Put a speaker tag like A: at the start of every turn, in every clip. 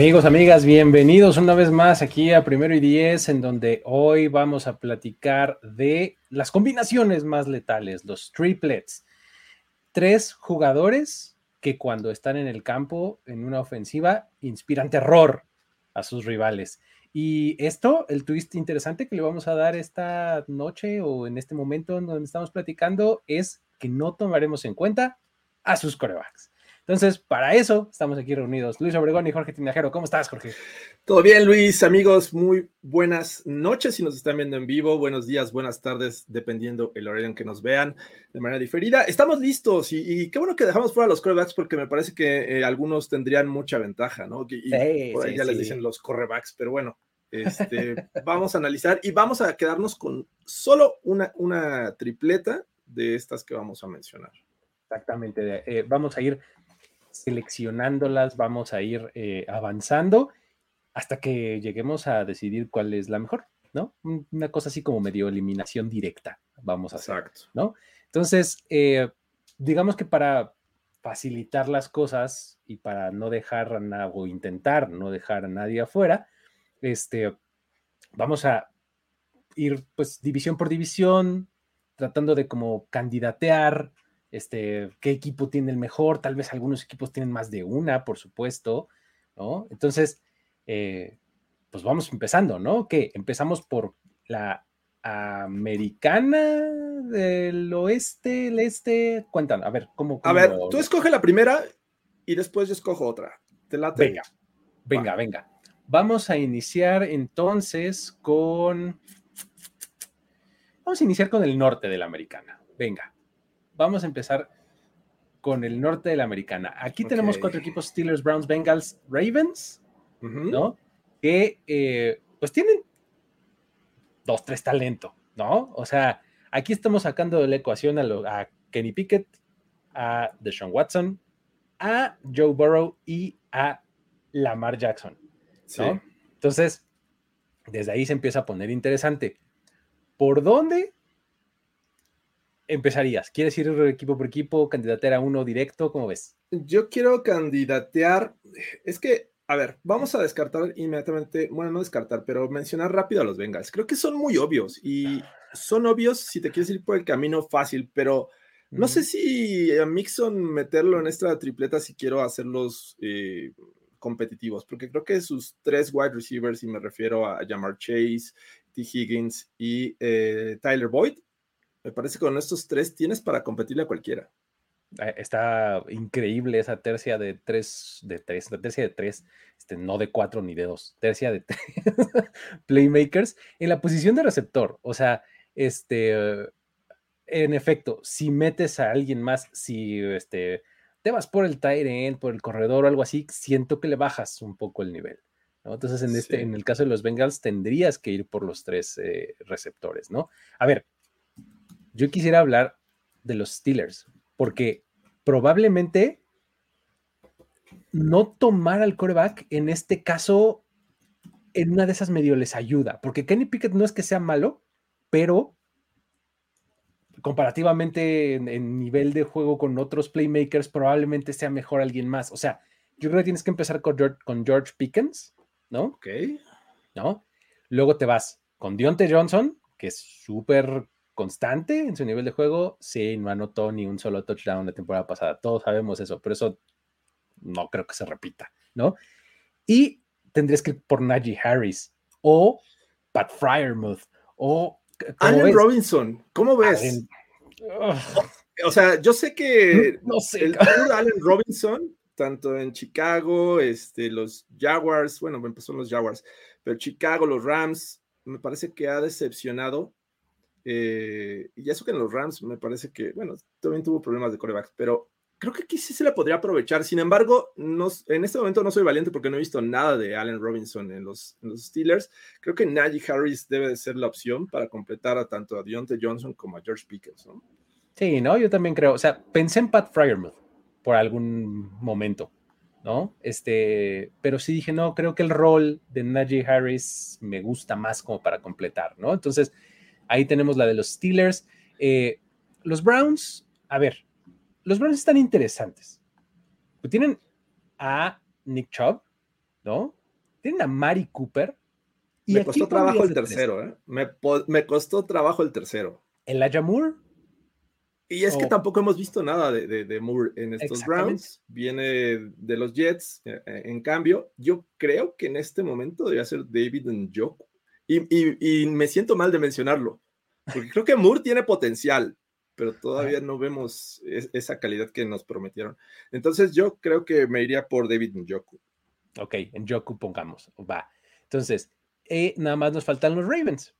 A: Amigos, amigas, bienvenidos una vez más aquí a Primero y Diez, en donde hoy vamos a platicar de las combinaciones más letales, los triplets. Tres jugadores que cuando están en el campo, en una ofensiva, inspiran terror a sus rivales. Y esto, el twist interesante que le vamos a dar esta noche o en este momento en donde estamos platicando, es que no tomaremos en cuenta a sus corebacks. Entonces, para eso estamos aquí reunidos. Luis Obregón y Jorge Tinajero. ¿Cómo estás, Jorge?
B: Todo bien, Luis. Amigos, muy buenas noches si nos están viendo en vivo. Buenos días, buenas tardes, dependiendo el horario en que nos vean de manera diferida. Estamos listos y, qué bueno que dejamos fuera los corebacks porque me parece que eh, algunos tendrían mucha ventaja, ¿no? Y por ahí ya les dicen los corebacks, pero bueno, este, vamos a analizar y vamos a quedarnos con solo una, una tripleta de estas que vamos a mencionar.
A: Exactamente. Eh, vamos a ir seleccionándolas, vamos a ir eh, avanzando hasta que lleguemos a decidir cuál es la mejor, ¿no? Una cosa así como medio eliminación directa, vamos a hacer, ¿no? Entonces, eh, digamos que para facilitar las cosas y para no dejar a nada, o intentar no dejar a nadie afuera, este, vamos a ir pues división por división, tratando de como candidatear este, qué equipo tiene el mejor, tal vez algunos equipos tienen más de una, por supuesto, ¿no? Entonces, eh, pues vamos empezando, ¿no? Que empezamos por la americana del oeste, el este, cuéntanos, a ver, ¿cómo?
B: a ver, tú escoge la primera y después yo escojo otra. Te
A: Venga, venga, venga. Vamos a iniciar entonces con... Vamos a iniciar con el norte de la americana. Venga vamos a empezar con el norte de la americana. Aquí tenemos cuatro equipos, Steelers, Browns, Bengals, Ravens, ¿no? Que eh, pues tienen dos, tres talento, ¿no? O sea, aquí estamos sacando de la ecuación a, Kenny Pickett, a Deshaun Watson, a Joe Burrow y a Lamar Jackson, ¿no? Entonces, desde ahí se empieza a poner interesante. ¿Por dónde empezarías? ¿Quieres ir equipo por equipo, candidatear a uno directo? ¿Cómo ves?
B: Yo quiero candidatear. Es que, a ver, vamos a descartar inmediatamente, bueno, no descartar, pero mencionar rápido a los Bengals. Creo que son muy obvios y son obvios si te quieres ir por el camino fácil, pero no sé si a Mixon meterlo en esta tripleta si quiero hacerlos eh, competitivos, porque creo que sus tres wide receivers, y me refiero a Jamar Chase, T. Higgins y eh, Tyler Boyd, me parece que con estos tres tienes para competirle a cualquiera.
A: Eh, está increíble esa tercia de tres, de tres, la tercia de tres, este, no de cuatro ni de dos, tercia de tres playmakers en la posición de receptor. O sea, este, en efecto, si metes a alguien más, si este, te vas por el tight por el corredor o algo así, siento que le bajas un poco el nivel. Entonces, en, este, en el caso de los Bengals, tendrías que ir por los tres eh, receptores, ¿no? A ver, yo quisiera hablar de los Steelers, porque probablemente no tomar al coreback en este caso, en una de esas medio les ayuda, porque Kenny Pickett no es que sea malo, pero comparativamente en, nivel de juego con otros playmakers, probablemente sea mejor alguien más. O sea, yo creo que tienes que empezar con George, con George Pickens, ¿no?
B: Ok.
A: ¿No? Luego te vas con Deontay Johnson, que es súper constante en su nivel de juego, sí, no anotó ni un solo touchdown la temporada pasada. Todos sabemos eso, pero eso no creo que se repita, ¿no? Y tendrías que ir por Najee Harris o Pat Fryermuth o
B: Allen Robinson, ¿cómo ves? O sea, yo sé que
A: no sé,
B: el Allen Robinson, tanto en Chicago, este, los Jaguars, bueno, empezó en los Jaguars, pero Chicago, los Rams, me parece que ha decepcionado eh, y eso que en los Rams me parece que, bueno, también tuvo problemas de corebacks, pero creo que aquí sí se la podría aprovechar. Sin embargo, no, en este momento no soy valiente porque no he visto nada de Allen Robinson en los, los Steelers. Creo que Najee Harris debe de ser la opción para completar a tanto a Deontay Johnson como a George Pickens. ¿no?
A: Sí, no, yo también creo. O sea, pensé en Pat Fryermuth por algún momento, ¿no? Este, pero sí dije, no, creo que el rol de Najee Harris me gusta más como para completar, ¿no? Entonces, ahí tenemos la de los Steelers. Eh, los Browns, a ver, los Browns están interesantes. Tienen a Nick Chubb, ¿no? Tienen a Mari Cooper.
B: Y me costó trabajo el tercero, ¿eh? Me, costó trabajo el tercero.
A: ¿El Moore?
B: Y es que tampoco hemos visto nada de, Moore en estos Browns. Viene de los Jets. Eh, eh, en cambio, yo creo que en este momento debería ser David Njoku. Y, y, me siento mal de mencionarlo. Porque creo que Moore tiene potencial, pero todavía no vemos esa calidad que nos prometieron. Entonces, yo creo que me iría por David Njoku.
A: Ok, Njoku pongamos. Va. Entonces, eh, nada más nos faltan los Ravens.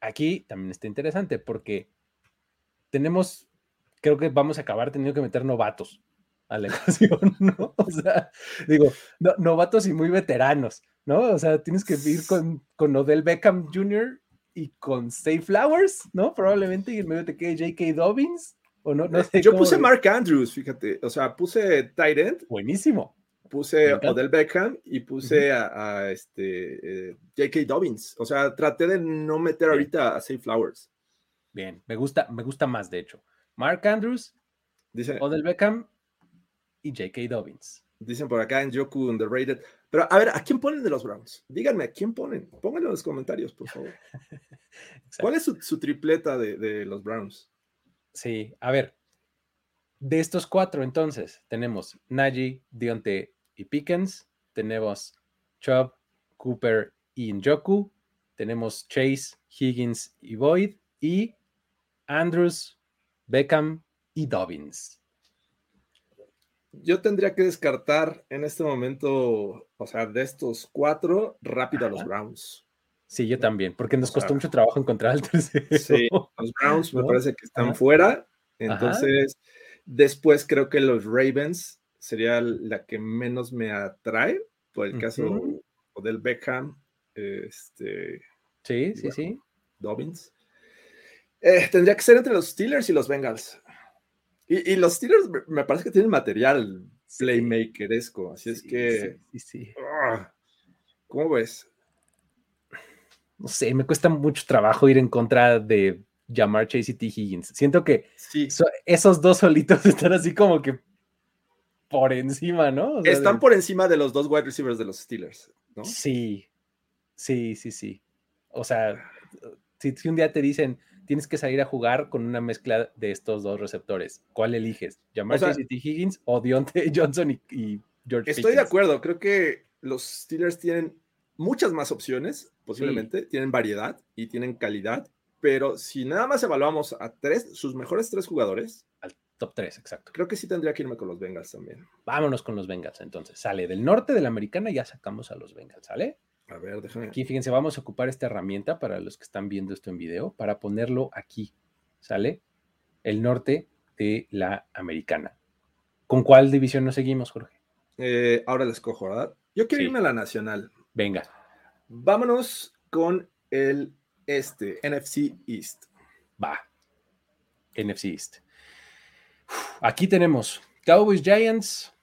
A: Aquí también está interesante porque tenemos creo que vamos a acabar teniendo que meter novatos a la ecuación, ¿no? O sea, digo, novatos y muy veteranos, ¿no? O sea, tienes que ir con, con Odell Beckham Jr. y con Stay Flowers, ¿no? Probablemente, y en medio te quede J.K. Dobbins, o no, no sé.
B: Yo puse Mark Andrews, fíjate, o sea, puse Tight
A: Buenísimo.
B: Puse Odell Beckham y puse a, este eh, J.K. Dobbins. O sea, traté de no meter ahorita a Stay Flowers.
A: Bien, me gusta, me gusta más, de hecho. Mark Andrews, Dice, Odell Beckham y J.K. Dobbins.
B: Dicen por acá en Joku underrated. Pero a ver, ¿a quién ponen de los Browns? Díganme, ¿a quién ponen? Pónganlo en los comentarios, por favor. ¿Cuál es su, tripleta de, los Browns?
A: Sí, a ver. De estos cuatro, entonces, tenemos Najee, Dionte y Pickens. Tenemos Chubb, Cooper y Njoku. Tenemos Chase, Higgins y Boyd. Y Andrews, Beckham y Dobbins.
B: Yo tendría que descartar en este momento, o sea, de estos cuatro, rápido a los Browns.
A: Sí, yo también, porque nos costó mucho trabajo encontrar el tercero.
B: Sí, los Browns me parece que están fuera. Entonces, después creo que los Ravens sería la que menos me atrae, por el caso del Beckham, este.
A: Sí, sí, sí.
B: Dobbins. Eh, tendría que ser entre los Steelers y los Bengals. Y, los Steelers me parece que tienen material playmakeresco, así es que. Sí, sí, ah, ¿Cómo ves?
A: No sé, me cuesta mucho trabajo ir en contra de llamar Chase y T. Higgins. Siento que esos dos solitos están así como que por encima, ¿no?
B: están por encima de los dos wide receivers de los Steelers, ¿no?
A: Sí, sí, sí, sí. O sea, si un día te dicen, tienes que salir a jugar con una mezcla de estos dos receptores. ¿Cuál eliges? ¿Llamar o Higgins o Deontay Johnson y, George
B: Estoy de acuerdo, creo que los Steelers tienen muchas más opciones, posiblemente, tienen variedad y tienen calidad, pero si nada más evaluamos a tres, sus mejores tres jugadores.
A: Al top tres, exacto.
B: Creo que sí tendría que irme con los Bengals también.
A: Vámonos con los Bengals entonces. Sale del norte de la americana, ya sacamos a los Bengals, ¿sale?
B: A ver, déjame.
A: Aquí, fíjense, vamos a ocupar esta herramienta para los que están viendo esto en video, para ponerlo aquí, ¿sale? El norte de la americana. ¿Con cuál división nos seguimos, Jorge?
B: Eh, ahora les cojo, ¿verdad? Yo quiero irme a la nacional.
A: Venga.
B: Vámonos con el este, NFC East.
A: Va. NFC East. Aquí tenemos Cowboys Giants,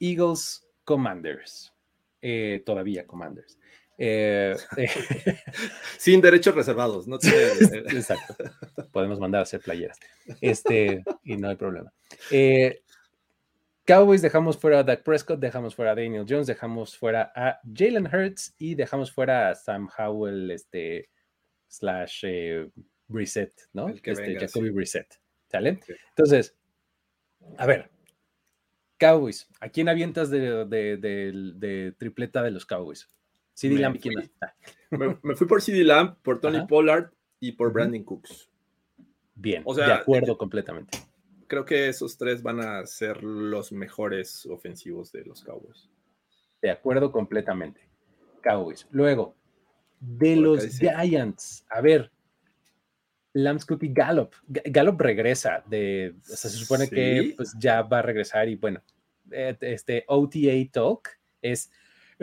A: Eagles Commanders. Eh, todavía Commanders. Eh,
B: Sin derechos reservados, no
A: Exacto. Podemos mandar a hacer playeras. Este, y no hay problema. Eh, Cowboys dejamos fuera a Dak Prescott, dejamos fuera a Daniel Jones, dejamos fuera a Jalen Hurts y dejamos fuera a Sam Howell, este, slash eh, Reset, ¿no? este, Jacoby Reset. ¿Sale? Entonces, a ver, Cowboys, ¿a quién avientas de, de tripleta de los Cowboys? CD Lamb,
B: Me, fui por CD Lamb, por Tony Pollard y por Brandon Cooks.
A: Bien, o sea, de acuerdo completamente.
B: Creo que esos tres van a ser los mejores ofensivos de los Cowboys.
A: De acuerdo completamente. Cowboys. Luego, de los Giants. A ver, Lamb's y Gallup. Gallup regresa de, o sea, se supone que pues, ya va a regresar y bueno, eh, este OTA Talk es,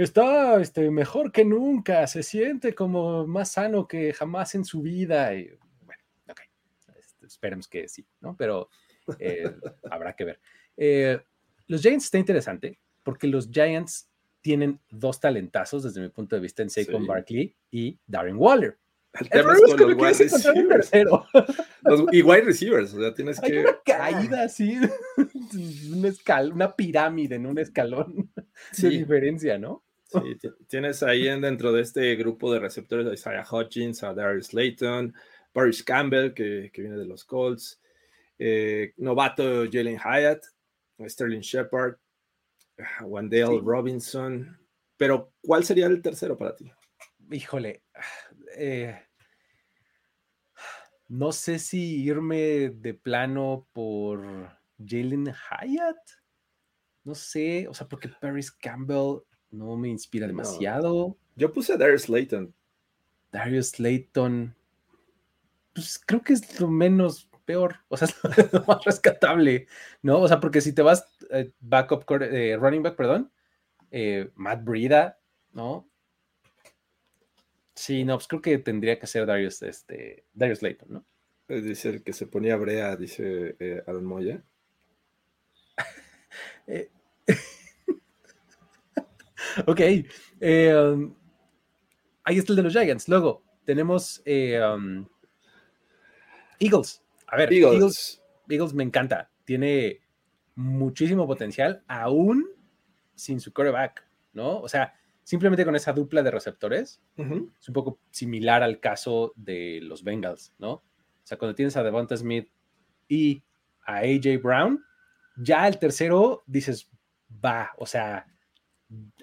A: está este, mejor que nunca, se siente como más sano que jamás en su vida. Y, bueno, ok, este, esperemos que sí, ¿no? Pero eh, habrá que ver. Eh, los Giants está interesante porque los Giants tienen dos talentazos desde mi punto de vista en Saquon Barkley y Darren Waller.
B: El tema es con los wide receivers. y wide receivers, o sea, tienes
A: Hay
B: que.
A: Una caída así, una pirámide en un escalón de diferencia, ¿no?
B: Sí, tienes ahí dentro de este grupo de receptores a Isaiah Hutchins, a Darius Slayton, Paris Campbell, que, que, viene de los Colts, eh, novato Jalen Hyatt, Sterling Shepard, Wendell Robinson. Pero, ¿cuál sería el tercero para ti?
A: Híjole, eh, no sé si irme de plano por Jalen Hyatt. No sé, o sea, porque Paris Campbell no me inspira demasiado.
B: Yo puse a Darius Slayton.
A: Darius Slayton, pues creo que es lo menos peor, o sea, es lo más rescatable, ¿no? O sea, porque si te vas eh, backup, eh, running back, perdón, Matt Brida, ¿no? Sí, no, pues creo que tendría que ser Darius, este, Darius Layton, ¿no?
B: Dice el que se ponía brea, dice eh, Aaron Moya.
A: Eh, ok. Eh, um, ahí está el de los Giants. Luego tenemos um, Eagles. A ver, Eagles. Eagles. me encanta. Tiene muchísimo potencial, aún sin su quarterback, ¿no? O sea, simplemente con esa dupla de receptores, es un poco similar al caso de los Bengals, ¿no? O sea, cuando tienes a Devonta Smith y a AJ Brown, ya el tercero dices, va, o sea,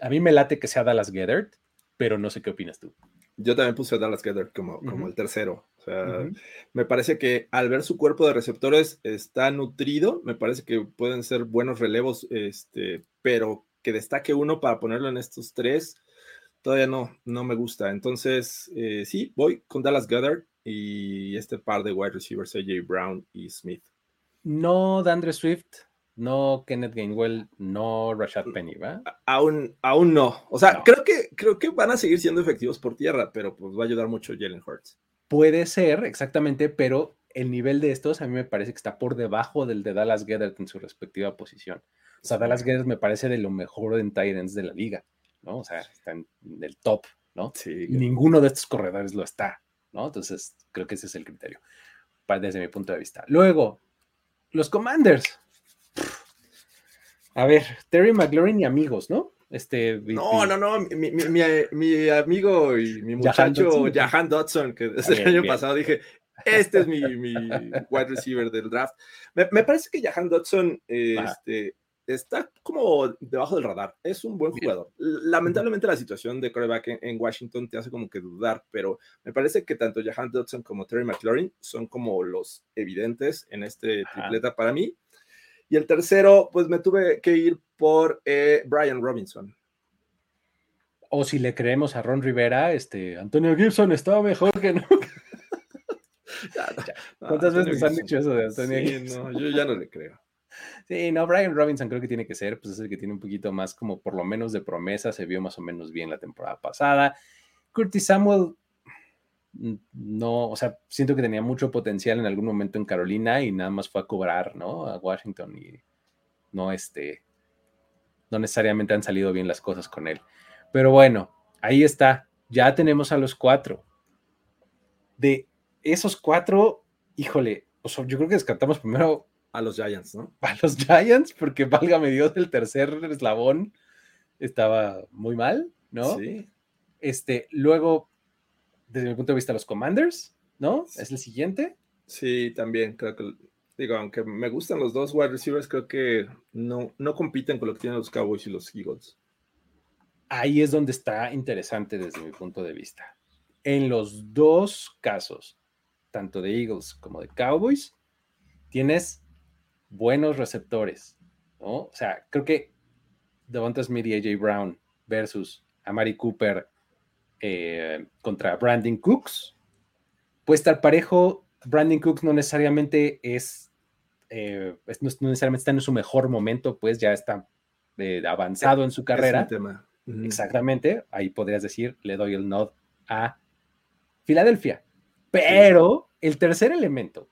A: a mí me late que sea Dallas Gethert, pero no sé qué opinas tú.
B: Yo también puse a Dallas Gethert como, como el tercero. O sea, me parece que al ver su cuerpo de receptores está nutrido, me parece que pueden ser buenos relevos, este, pero que destaque uno para ponerlo en estos tres, todavía no, no me gusta. Entonces, eh, sí, voy con Dallas Goddard y este par de wide receivers, AJ Brown y Smith.
A: No Dandre Swift, no Kenneth Gainwell, no Rashad Penny, ¿va?
B: Aún, aún no. O sea, creo, que, creo que van a seguir siendo efectivos por tierra, pero pues va a ayudar mucho Jalen Hurts.
A: Puede ser, exactamente, pero el nivel de estos a mí me parece que está por debajo del de Dallas Goddard en su respectiva posición. O sea, Dallas Guerrero me parece de lo mejor en Titans de la liga, ¿no? O sea, está en el top, ¿no? Sí. ninguno de estos corredores lo está, ¿no? Entonces, creo que ese es el criterio, desde mi punto de vista. Luego, los Commanders. A ver, Terry McLaurin y amigos, ¿no? Este,
B: no, no, no, mi, mi, amigo y mi muchacho Jahan Dodson, que desde el año pasado dije, este es mi, wide receiver del draft. Me, parece que Jahan Dodson, este, está como debajo del radar. Es un buen jugador. Lamentablemente la situación de quarterback en, Washington te hace como que dudar, pero me parece que tanto Jahan Dodson como Terry McLaurin son como los evidentes en este tripleta para mí. Y el tercero, pues me tuve que ir por eh, Brian Robinson.
A: O si le creemos a Ron Rivera, este Antonio Gibson estaba mejor que nunca. ¿Cuántas veces han dicho eso de Antonio
B: Gibson? No, yo ya no le creo.
A: Sí, no, Brian Robinson creo que tiene que ser, pues es el que tiene un poquito más como por lo menos de promesa, se vio más o menos bien la temporada pasada. Curtis Samuel, no, o sea, siento que tenía mucho potencial en algún momento en Carolina y nada más fue a cobrar, ¿no? A Washington y no, este, no necesariamente han salido bien las cosas con él. Pero bueno, ahí está, ya tenemos a los cuatro. De esos cuatro, híjole, yo creo que descartamos primero
B: a los Giants, ¿no?
A: A los Giants, porque válgame Dios, el tercer eslabón estaba muy mal, ¿no? Sí. Este, luego, desde mi punto de vista, los Commanders, ¿no? Es el siguiente.
B: Sí, también creo que, digo, aunque me gustan los dos wide receivers, creo que no, no compiten con lo que tienen los Cowboys y los Eagles.
A: Ahí es donde está interesante desde mi punto de vista. En los dos casos, tanto de Eagles como de Cowboys, tienes buenos receptores, ¿no? O sea, creo que Devonta Smith y AJ Brown versus Amari Cooper eh, contra Brandon Cooks puede estar parejo Brandon Cooks no necesariamente es, eh, no, necesariamente está en su mejor momento, pues ya está eh, avanzado en su carrera. Exactamente, ahí podrías decir, le doy el nod a Filadelfia. Pero el tercer elemento,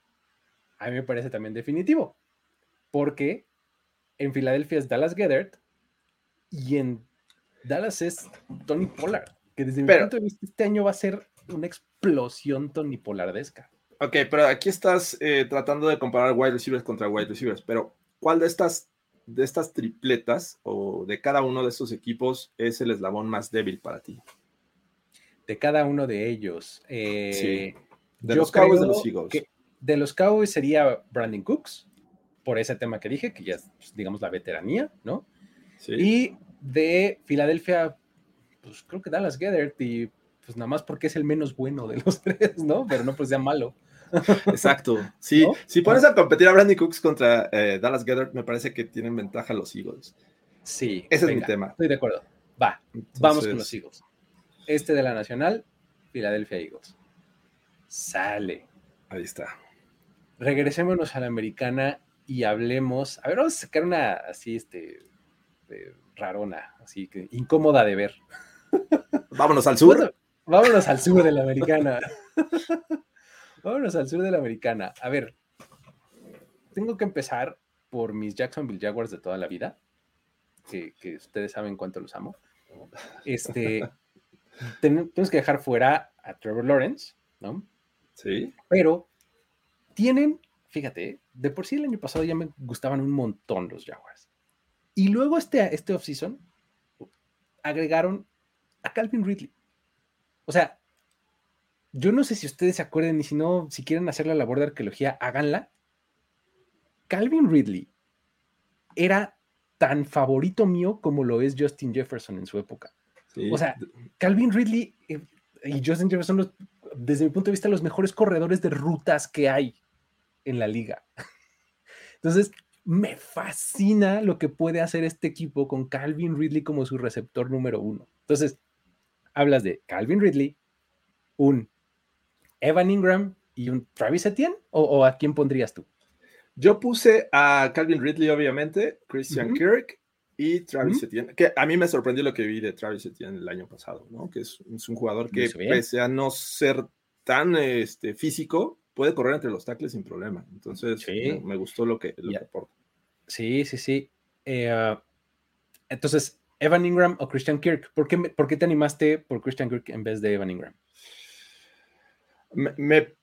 A: a mí me parece también definitivo, porque en Filadelfia es Dallas Gethert y en Dallas es Tony Pollard, que desde mi punto de vista este año va a ser una explosión Tony Pollardesca.
B: Ok, pero aquí estás eh, tratando de comparar wide receivers contra wide receivers, pero ¿cuál de estas, de estas tripletas o de cada uno de estos equipos es el eslabón más débil para ti?
A: De cada uno de ellos. Eh,
B: sí. De los Cowboys de los Eagles.
A: de los Cowboys sería Brandon Cooks, por ese tema que dije, que ya es, pues, digamos, la veteranía, ¿no? Sí. Y de Filadelfia, pues creo que Dallas Gethert y pues nada más porque es el menos bueno de los tres, ¿no? Pero no pues sea malo.
B: Exacto. Sí, si pones a competir a Brandon Cooks contra eh, Dallas Gethert, me parece que tienen ventaja los Eagles.
A: Sí.
B: Ese es mi tema.
A: Estoy de acuerdo. Va, vamos con los Eagles. Este de la Nacional, Filadelfia Eagles. Sale.
B: Ahí está.
A: Regresémonos a la americana y hablemos. A ver, vamos a sacar una así, este, rarona, así que incómoda de ver.
B: Vámonos al sur.
A: vámonos al sur de la americana. vámonos al sur de la americana. A ver, tengo que empezar por mis Jacksonville Jaguars de toda la vida, que, ustedes saben cuánto los amo. Este, tenemos que dejar fuera a Trevor Lawrence, ¿no?
B: Sí.
A: Pero tienen, fíjate, de por sí el año pasado ya me gustaban un montón los Jaguars. Y luego este, este offseason agregaron a Calvin Ridley. O sea, yo no sé si ustedes se acuerden y si no, si quieren hacer la labor de arqueología, háganla. Calvin Ridley era tan favorito mío como lo es Justin Jefferson en su época. O sea, Calvin Ridley eh, y Justin Jefferson, desde mi punto de vista, los mejores corredores de rutas que hay en la liga. Entonces, me fascina lo que puede hacer este equipo con Calvin Ridley como su receptor número uno. Entonces, hablas de Calvin Ridley, un Evan Ingram y un Travis Etienne, o, a quién pondrías tú?
B: Yo puse a Calvin Ridley, obviamente, Christian Kirk y Travis Etienne, que a mí me sorprendió lo que vi de Travis Etienne el año pasado, ¿no? Que es, un jugador que, pese a no ser tan este, físico, puede correr entre los tackles sin problema. Entonces, me, gustó lo que, lo aporta.
A: Sí, sí, sí. Eh, ah, entonces, Evan Ingram o Christian Kirk. ¿Por qué, ¿Por qué, te animaste por Christian Kirk en vez de Evan Ingram?
B: Me,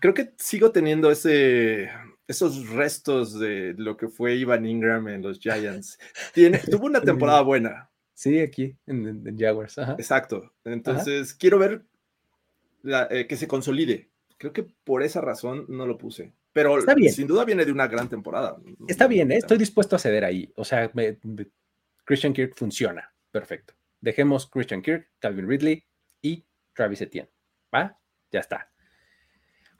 B: creo que sigo teniendo ese, esos restos de lo que fue Evan Ingram en los Giants. Tiene, tuvo una temporada buena.
A: Sí, aquí en, Jaguars.
B: Exacto. Entonces, quiero ver eh, que se consolide. Creo que por esa razón no lo puse. Pero sin duda viene de una gran temporada.
A: Está bien, ¿eh? estoy dispuesto a ceder ahí. O sea, Christian Kirk funciona. Perfecto. Dejemos Christian Kirk, Calvin Ridley y Travis Etienne. ¿Va? Ya está.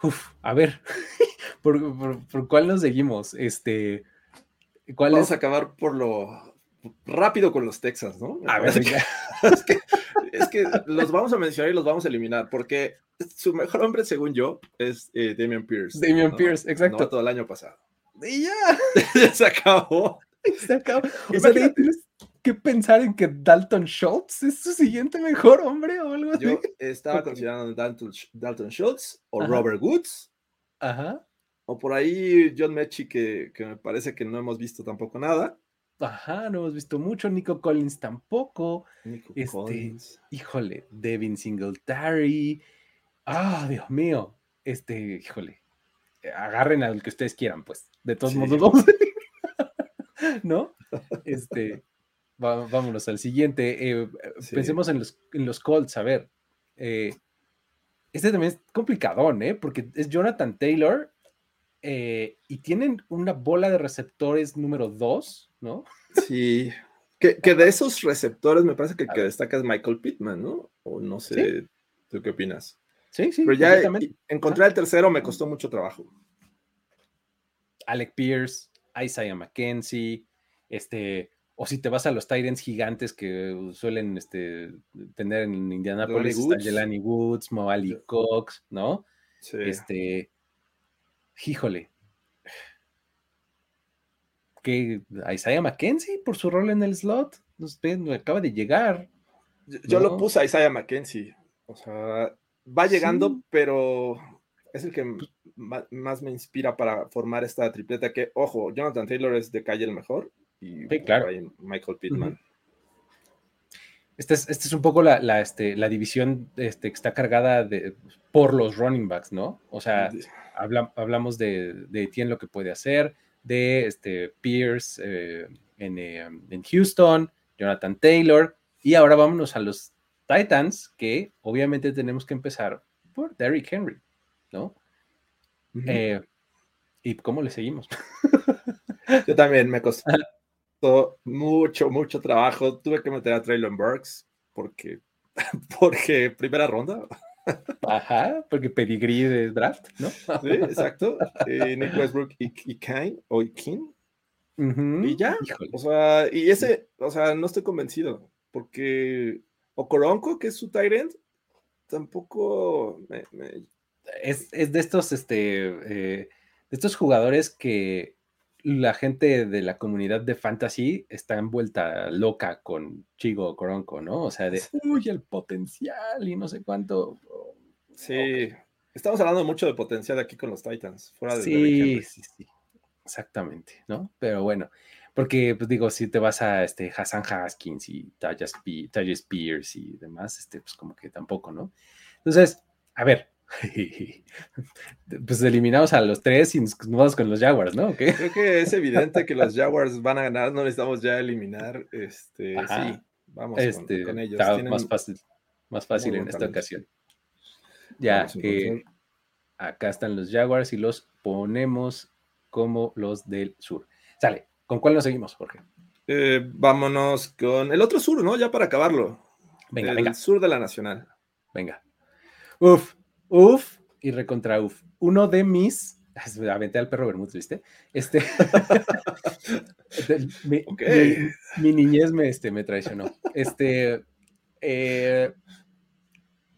A: Uf, a ver, ¿por, cuál nos seguimos? Este,
B: ¿cuál Vamos a acabar por lo rápido con los Texas, ¿no?
A: A ver,
B: es que los vamos a mencionar y los vamos a eliminar, porque su mejor hombre, según yo, es eh, Damian Pierce.
A: Damian Pierce, exacto.
B: todo el año pasado.
A: Y ya.
B: se acabó.
A: Se acabó. O sea, tienes que pensar en que Dalton Schultz es su siguiente mejor hombre o algo así.
B: Yo estaba considerando Dalton, Dalton Schultz o Robert Woods.
A: Ajá.
B: O por ahí John Mechie, que, que me parece que no hemos visto tampoco nada.
A: Ajá, no hemos visto mucho. Nico Collins tampoco. Nico este, Collins. Híjole, Devin Singletary. Ah, Dios mío. Este, híjole. Agarren al que ustedes quieran, pues. De todos modos, vamos ¿No? Este, vámonos al siguiente. Eh, pensemos en los, en los Colts. A ver. Eh, este también es complicadón, ¿eh? Porque es Jonathan Taylor eh, y tienen una bola de receptores número 2, ¿no?
B: Sí. Que, de esos receptores me parece que el que destaca es Michael Pittman, ¿no? O no sé, ¿tú qué opinas?
A: Sí, sí.
B: Pero ya encontrar el tercero me costó mucho trabajo.
A: Alec Pierce, Isaiah McKenzie, este, o si te vas a los Titans gigantes que suelen este, tener en Indianapolis, Jelani Woods, Moali Cox, ¿no? Este, híjole. Que Isaiah McKenzie por su rol en el slot, usted acaba de llegar.
B: Yo, lo puse a Isaiah McKenzie. O sea, va llegando, pero es el que pues más me inspira para formar esta tripleta que, ojo, Jonathan Taylor es de calle el mejor y
A: claro.
B: Michael Pittman.
A: Esta es, este es, un poco la, la, este, la división este, que está cargada de, por los running backs, ¿no? O sea, hablamos de, de Etienne lo que puede hacer, de este, Pierce eh, en, eh, en, Houston, Jonathan Taylor, y ahora vámonos a los Titans, que obviamente tenemos que empezar por Derrick Henry, ¿no? Eh, ¿Y cómo le seguimos?
B: Yo también me costó mucho, mucho trabajo. Tuve que meter a Traylon Burks porque, porque primera ronda.
A: Ajá, porque pedigrí de draft, ¿no?
B: Sí, exacto. Eh, Nick Westbrook y, y Kane, o King. Y ya. O sea, y ese, o sea, no estoy convencido. Porque Okoronko, que es su Tyrant, tampoco me,
A: Es, es, de estos, este, eh, de estos jugadores que la gente de la comunidad de fantasy está envuelta loca con Chigo Coronco, ¿no? O sea, de, uy, el potencial y no sé cuánto.
B: Sí, estamos hablando mucho de potencial aquí con los Titans, fuera de
A: Sí, sí, sí, exactamente, ¿no? Pero bueno, porque, pues digo, si te vas a este Hassan Haskins y Taja Spears y demás, este, pues como que tampoco, ¿no? Entonces, a ver, pues eliminamos a los tres y nos vamos con los Jaguars, ¿no?
B: Creo que es evidente que los Jaguars van a ganar, no necesitamos ya eliminar. Este, sí, vamos
A: este, con, ellos. más fácil, más fácil en esta ocasión. Ya acá están los Jaguars y los ponemos como los del sur. Sale, ¿con cuál nos seguimos, Jorge?
B: Eh, vámonos con el otro sur, ¿no? Ya para acabarlo.
A: Venga, el venga.
B: sur de la Nacional.
A: Venga. Uf, Uf y recontra uf. Uno de mis. Aventé al perro Bermúdez, ¿viste? Este. mi, mi, niñez me, este, me traicionó. Este. Eh,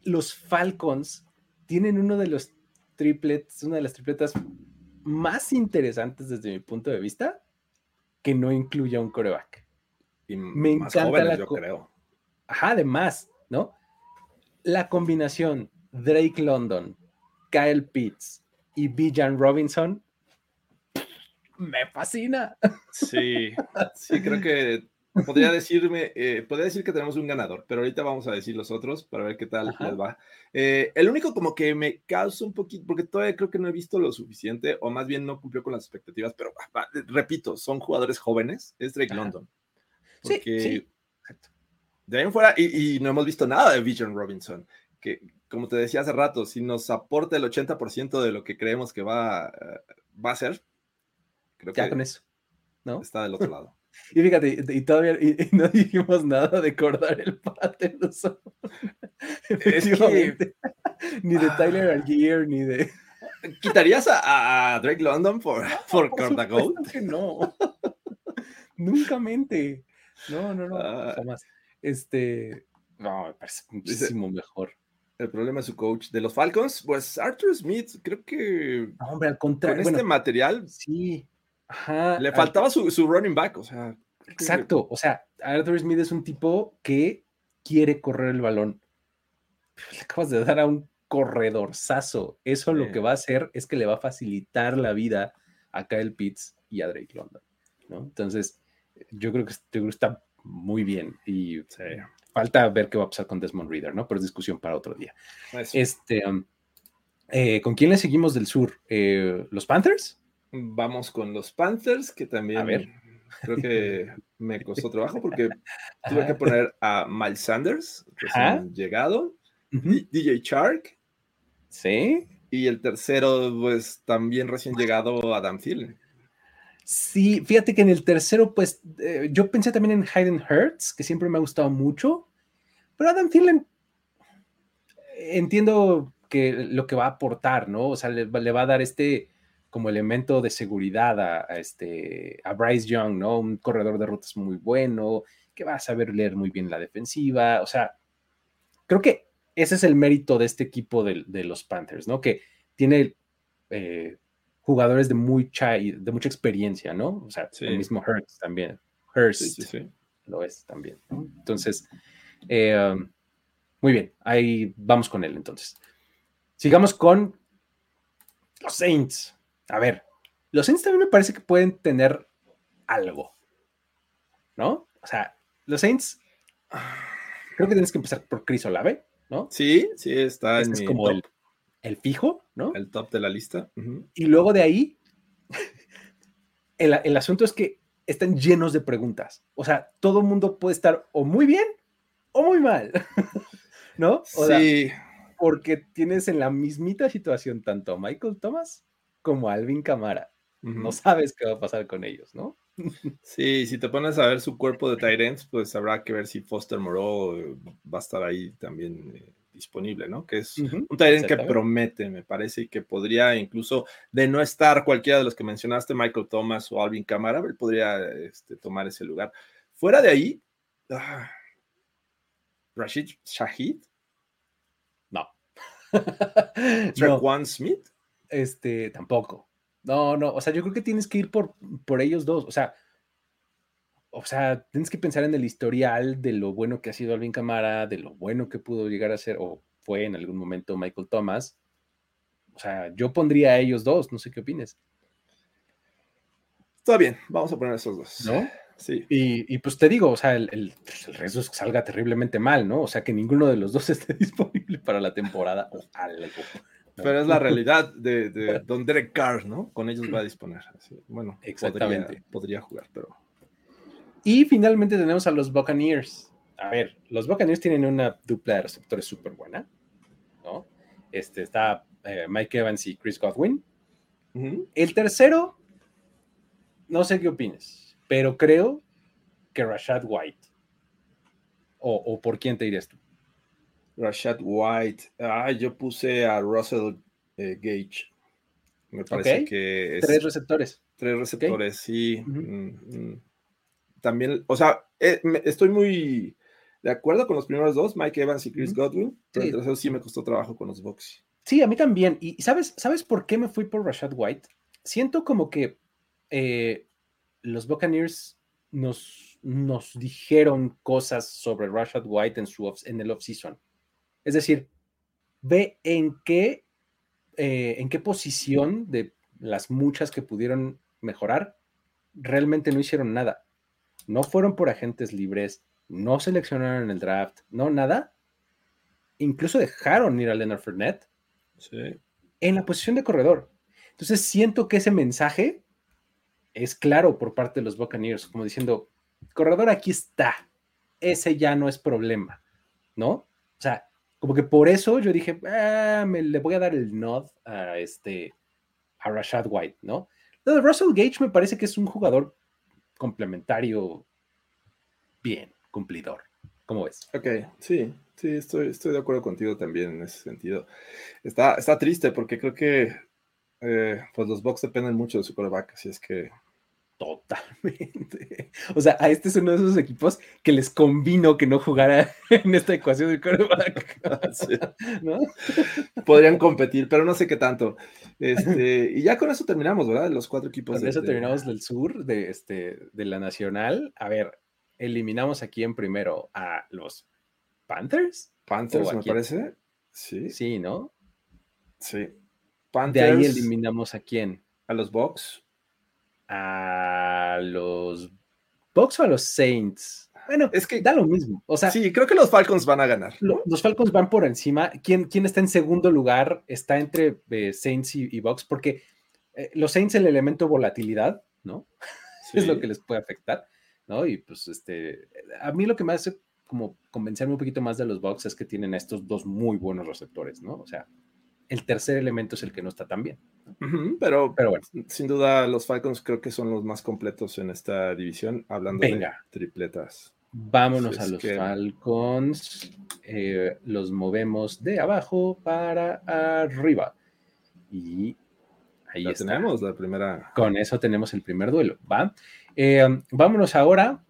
A: los Falcons tienen uno de los triplets, una de las tripletas más interesantes desde mi punto de vista, que no incluya un coreback.
B: Y me encanta la yo creo.
A: Ajá, además, ¿no? La combinación Drake London, Kyle Pitts y Bijan Robinson, me fascina.
B: Sí, sí, creo que podría decirme, eh, podría decir que tenemos un ganador, pero ahorita vamos a decir los otros para ver qué tal les va. Eh, el único como que me causa un poquito, porque todavía creo que no he visto lo suficiente, o más bien no cumplió con las expectativas, pero repito, son jugadores jóvenes, es Drake London.
A: sí, sí.
B: De ahí en fuera, y, y, no hemos visto nada de Bijan Robinson, que, como te decía hace rato, si nos aporta el 80% de lo que creemos que va, eh, va a ser,
A: creo ya con eso, ¿no?
B: Está del otro lado.
A: Y fíjate, y, todavía no dijimos nada de cordar el Patterson. Efectivamente. ni de Tyler Algier, ni de.
B: ¿Quitarías a, Drake London por, por,
A: por No. Nunca mente. No, no, no. Ah. Jamás. Este. No, me parece muchísimo mejor
B: el problema es su coach de los Falcons, pues Arthur Smith, creo que.
A: hombre, al contrario.
B: Con este material.
A: Sí.
B: Le faltaba su, running back, o sea.
A: Exacto. O sea, Arthur Smith es un tipo que quiere correr el balón. le acabas de dar a un corredorzazo. Eso lo que va a hacer es que le va a facilitar la vida a Kyle Pitts y a Drake London. ¿no? Entonces, yo creo que, está muy bien. Y falta ver qué va a pasar con Desmond Reader, ¿no? Pero es discusión para otro día. Este, um, eh, ¿Con quién le seguimos del sur? Eh, ¿Los Panthers?
B: Vamos con los Panthers, que también ver. creo que me costó trabajo porque tuve que poner a Miles Sanders, recién llegado, DJ Shark.
A: Sí.
B: Y el tercero, pues también recién llegado, Adam Thielen.
A: Sí, fíjate que en el tercero, pues eh, yo pensé también en Hayden Hurts, que siempre me ha gustado mucho, pero Adam Thielen entiendo que lo que va a aportar, ¿no? O sea, le, va a dar este como elemento de seguridad a, este, a Bryce Young, ¿no? Un corredor de rutas muy bueno, que va a saber leer muy bien la defensiva, o sea, creo que ese es el mérito de este equipo de, de los Panthers, ¿no? Que tiene eh, jugadores de mucha, de mucha experiencia, ¿no? O sea, el mismo Hurst también. Hurst lo es también. Entonces, eh, muy bien, ahí vamos con él entonces. Sigamos con los Saints. A ver, los Saints también me parece que pueden tener algo, ¿no? O sea, los Saints, creo que tienes que empezar por Chris Olave, ¿no?
B: Sí, sí, está
A: este en es como el, el, fijo, ¿no?
B: El top de la lista.
A: Y luego de ahí, el, el asunto es que están llenos de preguntas. O sea, todo el mundo puede estar o muy bien o muy mal, ¿no?
B: sí.
A: porque tienes en la mismita situación tanto a Michael Thomas como a Alvin Camara. No sabes qué va a pasar con ellos, ¿no?
B: Sí, si te pones a ver su cuerpo de Tyrants, pues habrá que ver si Foster Moreau va a estar ahí también eh, disponible, ¿no? Que es un Tyrant que promete, me parece, y que podría incluso, de no estar cualquiera de los que mencionaste, Michael Thomas o Alvin Kamara, él podría este, tomar ese lugar. Fuera de ahí, ah, Rashid Shahid.
A: No.
B: Trequan Smith.
A: Este, tampoco. No, no, o sea, yo creo que tienes que ir por, por ellos dos. O sea, o sea, tienes que pensar en el historial de lo bueno que ha sido Alvin Camara, de lo bueno que pudo llegar a ser o fue en algún momento Michael Thomas. O sea, yo pondría a ellos dos, no sé qué opines.
B: Está bien, vamos a poner esos dos.
A: ¿No?
B: Sí.
A: Y, pues te digo, o sea, el, el, pues, resto es que salga terriblemente mal, ¿no? O sea, que ninguno de los dos esté disponible para la temporada o algo.
B: Pero es la realidad de, de Don Derek Carr, ¿no? Con ellos va a disponer. Bueno,
A: Exactamente.
B: podría jugar, pero
A: y finalmente tenemos a los Buccaneers. A ver, los Buccaneers tienen una dupla de receptores súper buena, ¿no? Este, está eh, Mike Evans y Chris Godwin. El tercero, no sé qué opines, pero creo que Rashad White. O, por quién te dirías tú?
B: Rashad White. Ah, yo puse a Russell eh, Gage. Me parece que
A: Tres receptores.
B: Tres receptores, sí también, o sea, eh, estoy muy de acuerdo con los primeros dos, Mike Evans y Chris Godwin, pero el tercero sí me costó trabajo con los Bucks.
A: Sí, a mí también. Y sabes, ¿sabes por qué me fui por Rashad White? Siento como que eh, los Buccaneers nos, nos dijeron cosas sobre Rashad White en, su en el offseason. Es decir, ve en qué, eh, en qué posición de las muchas que pudieron mejorar, realmente no hicieron nada no fueron por agentes libres, no seleccionaron en el draft, no nada. Incluso dejaron ir a Leonard Fournette en la posición de corredor. Entonces siento que ese mensaje es claro por parte de los Buccaneers, como diciendo, corredor aquí está, ese ya no es problema, ¿no? O sea, como que por eso yo dije, ah, me, le voy a dar el nod a este, a Rashad White, ¿no? Lo de Russell Gage me parece que es un jugador complementario bien, cumplidor. ¿Cómo ves?
B: Ok, sí, sí, estoy, estoy de acuerdo contigo también en ese sentido. Está, está triste porque creo que eh, pues los Bucks dependen mucho de su coreback, así es que
A: Totalmente. O sea, a este es uno de esos equipos que les convino que no jugara en esta ecuación del quarterback. ¿No?
B: Podrían competir, pero no sé qué tanto. Este, y ya con eso terminamos, ¿verdad? Los cuatro equipos.
A: Con eso terminamos del sur, de, este, de la nacional. A ver, eliminamos aquí en primero a los Panthers.
B: Panthers, me parece.
A: Sí. Sí, ¿no?
B: Sí.
A: Panthers. De ahí eliminamos a quién?
B: A los Bucks
A: a los Bucks o a los Saints. Bueno, es que da lo mismo. O sea,
B: sí, creo que los Falcons van a ganar.
A: Los Falcons van por encima. ¿Quién, quién está en segundo lugar? Está entre eh, Saints y, Bucks, porque eh, los Saints el elemento volatilidad, ¿no? es lo que les puede afectar, ¿no? Y pues este, a mí lo que me hace como convencerme un poquito más de los Bucks es que tienen estos dos muy buenos receptores, ¿no? O sea, el tercer elemento es el que no está tan bien.
B: pero, pero bueno, sin duda los Falcons creo que son los más completos en esta división, hablando de tripletas.
A: Vámonos a los Falcons. Eh, los movemos de abajo para arriba. Y ahí ya
B: tenemos la primera.
A: Con eso tenemos el primer duelo. ¿va? Eh, vámonos ahora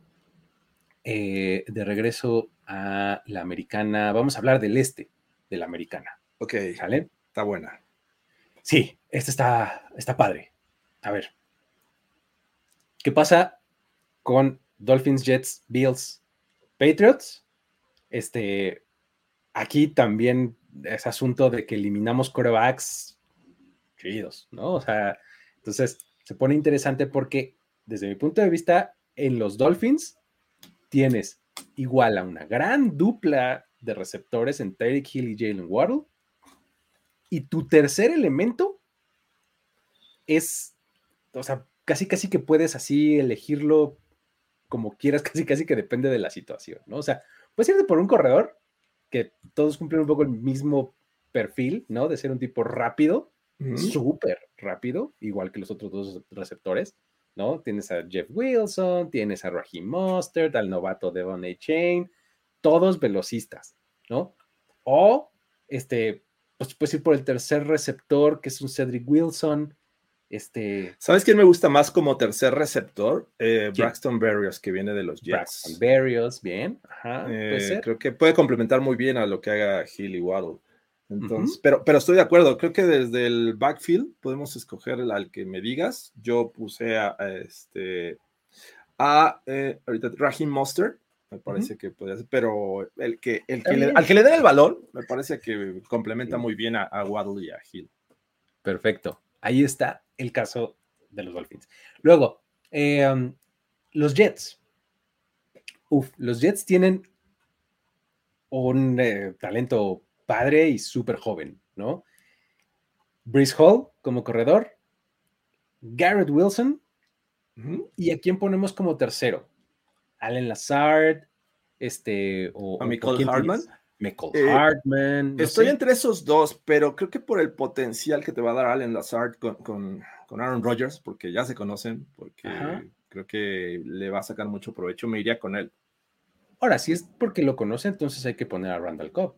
A: eh, de regreso a la americana. Vamos a hablar del este de la americana.
B: Ok.
A: ¿Sale?
B: Buena.
A: Sí, este está, está padre. A ver. ¿Qué pasa con Dolphins, Jets, Bills, Patriots? Este, aquí también es asunto de que eliminamos corebacks chidos, ¿no? O sea, entonces se pone interesante porque desde mi punto de vista, en los Dolphins tienes igual a una gran dupla de receptores en Tyreek Hill y Jalen Waddle. Y tu tercer elemento es, o sea, casi casi que puedes así elegirlo como quieras, casi casi que depende de la situación, ¿no? O sea, puedes irte por un corredor que todos cumplen un poco el mismo perfil, ¿no? De ser un tipo rápido, súper rápido, igual que los otros dos receptores, ¿no? Tienes a Jeff Wilson, tienes a Raheem Mostert, al novato Devon A. Chain, todos velocistas, ¿no? O, este, pues puedes ir por el tercer receptor, que es un Cedric Wilson, este...
B: ¿Sabes quién me gusta más como tercer receptor? Eh, Braxton Berrios, que viene de los Jets. Braxton
A: Berrios, bien. Ajá,
B: eh, creo que puede complementar muy bien a lo que haga Hill y Waddle. Entonces, pero, pero estoy de acuerdo. Creo que desde el backfield podemos escoger al que me digas. Yo puse a, este a eh, ahorita Raheem me parece que podría ser, pero el que, el que le, al que le den el balón, me parece que complementa muy bien a, a Waddle y a Hill.
A: Perfecto. Ahí está el caso de los Dolphins. Luego, eh, um, los Jets. Uf, los Jets tienen un eh, talento padre y súper joven, ¿no? Brice Hall como corredor, Garrett Wilson, ¿y a quién ponemos como tercero? Allen Lazard, este, o,
B: a Michael Hartman.
A: Michael eh, Hartman.
B: estoy entre esos dos, pero creo que por el potencial que te va a dar Allen Lazard con, con, Aaron Rodgers, porque ya se conocen, porque creo que le va a sacar mucho provecho, me iría con él.
A: Ahora, si es porque lo conoce, entonces hay que poner a Randall Cobb.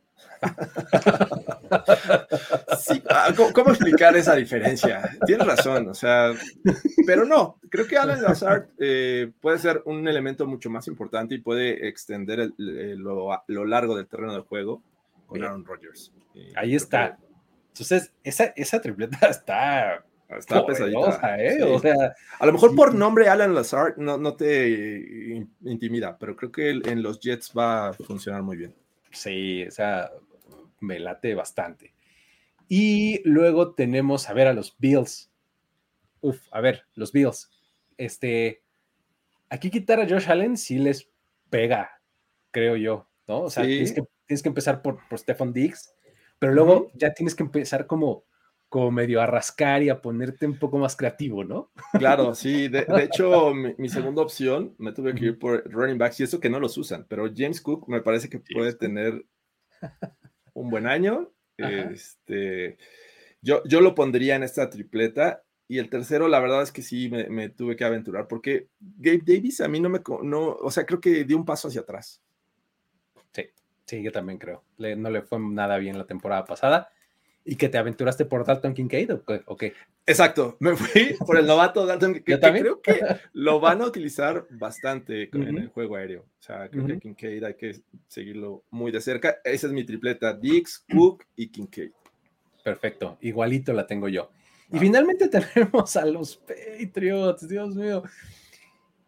B: Ah, ¿cómo, explicar esa diferencia? Tienes razón, o sea, pero no, creo que Alan Lazard eh, puede ser un elemento mucho más importante y puede extender lo, largo del terreno de juego con Aaron Rodgers.
A: Ahí está. Entonces, esa, esa tripleta está
B: Está pesadita. ¿eh? O sea, a lo mejor por nombre Alan Lazard no, no te intimida, pero creo que en los Jets va a funcionar muy bien.
A: Sí, o sea, me late bastante. Y luego tenemos, a ver, a los Bills. Uf, a ver, los Bills. Este, aquí quitar a Josh Allen sí les pega, creo yo, ¿no? O sea, tienes, que, tienes, que, empezar por, por Stephon Diggs, pero luego ya tienes que empezar como, como medio a rascar y a ponerte un poco más creativo, ¿no?
B: Claro, sí. De, hecho, mi, segunda opción me tuve que ir por running backs y eso que no los usan, pero James Cook me parece que puede tener un buen año. Este, yo, yo lo pondría en esta tripleta. Y el tercero, la verdad es que sí me, tuve que aventurar, porque Gabe Davis a mí no me, no, o sea, creo que dio un paso hacia atrás.
A: Sí, sí, yo también creo. no le fue nada bien la temporada pasada y que te aventuraste por Dalton Kincaid o qué?
B: Exacto, me fui por el novato Dalton Kincaid. creo que lo van a utilizar bastante en el juego aéreo. O sea, creo que Kincaid hay que seguirlo muy de cerca. Esa es mi tripleta, Dix, Cook y Kincaid.
A: Perfecto, igualito la tengo yo. Y finalmente tenemos a los Patriots, Dios mío.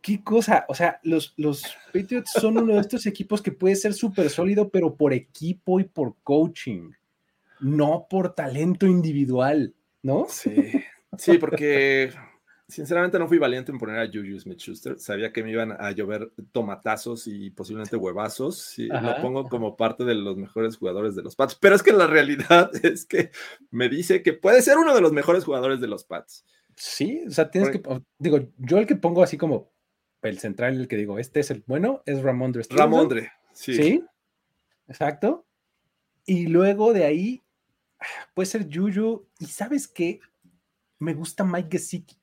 A: Qué cosa, o sea, los, los Patriots son uno de estos equipos que puede ser súper sólido, pero por equipo y por coaching no por talento individual, ¿no?
B: Sí, sí, porque sinceramente no fui valiente en poner a Juju Smith-Schuster. Sabía que me iban a llover tomatazos y posiblemente huevazos. Y lo pongo como parte de los mejores jugadores de los Pats. Pero es que la realidad es que me dice que puede ser uno de los mejores jugadores de los Pats.
A: Sí, o sea, tienes que. Digo, yo el que pongo así como el central, el que digo, este es el bueno, es Ramondre.
B: Ramondre, sí.
A: Sí, exacto. Y luego de ahí puede ser Juju. ¿Y sabes qué? Me gusta Mike Gesicki.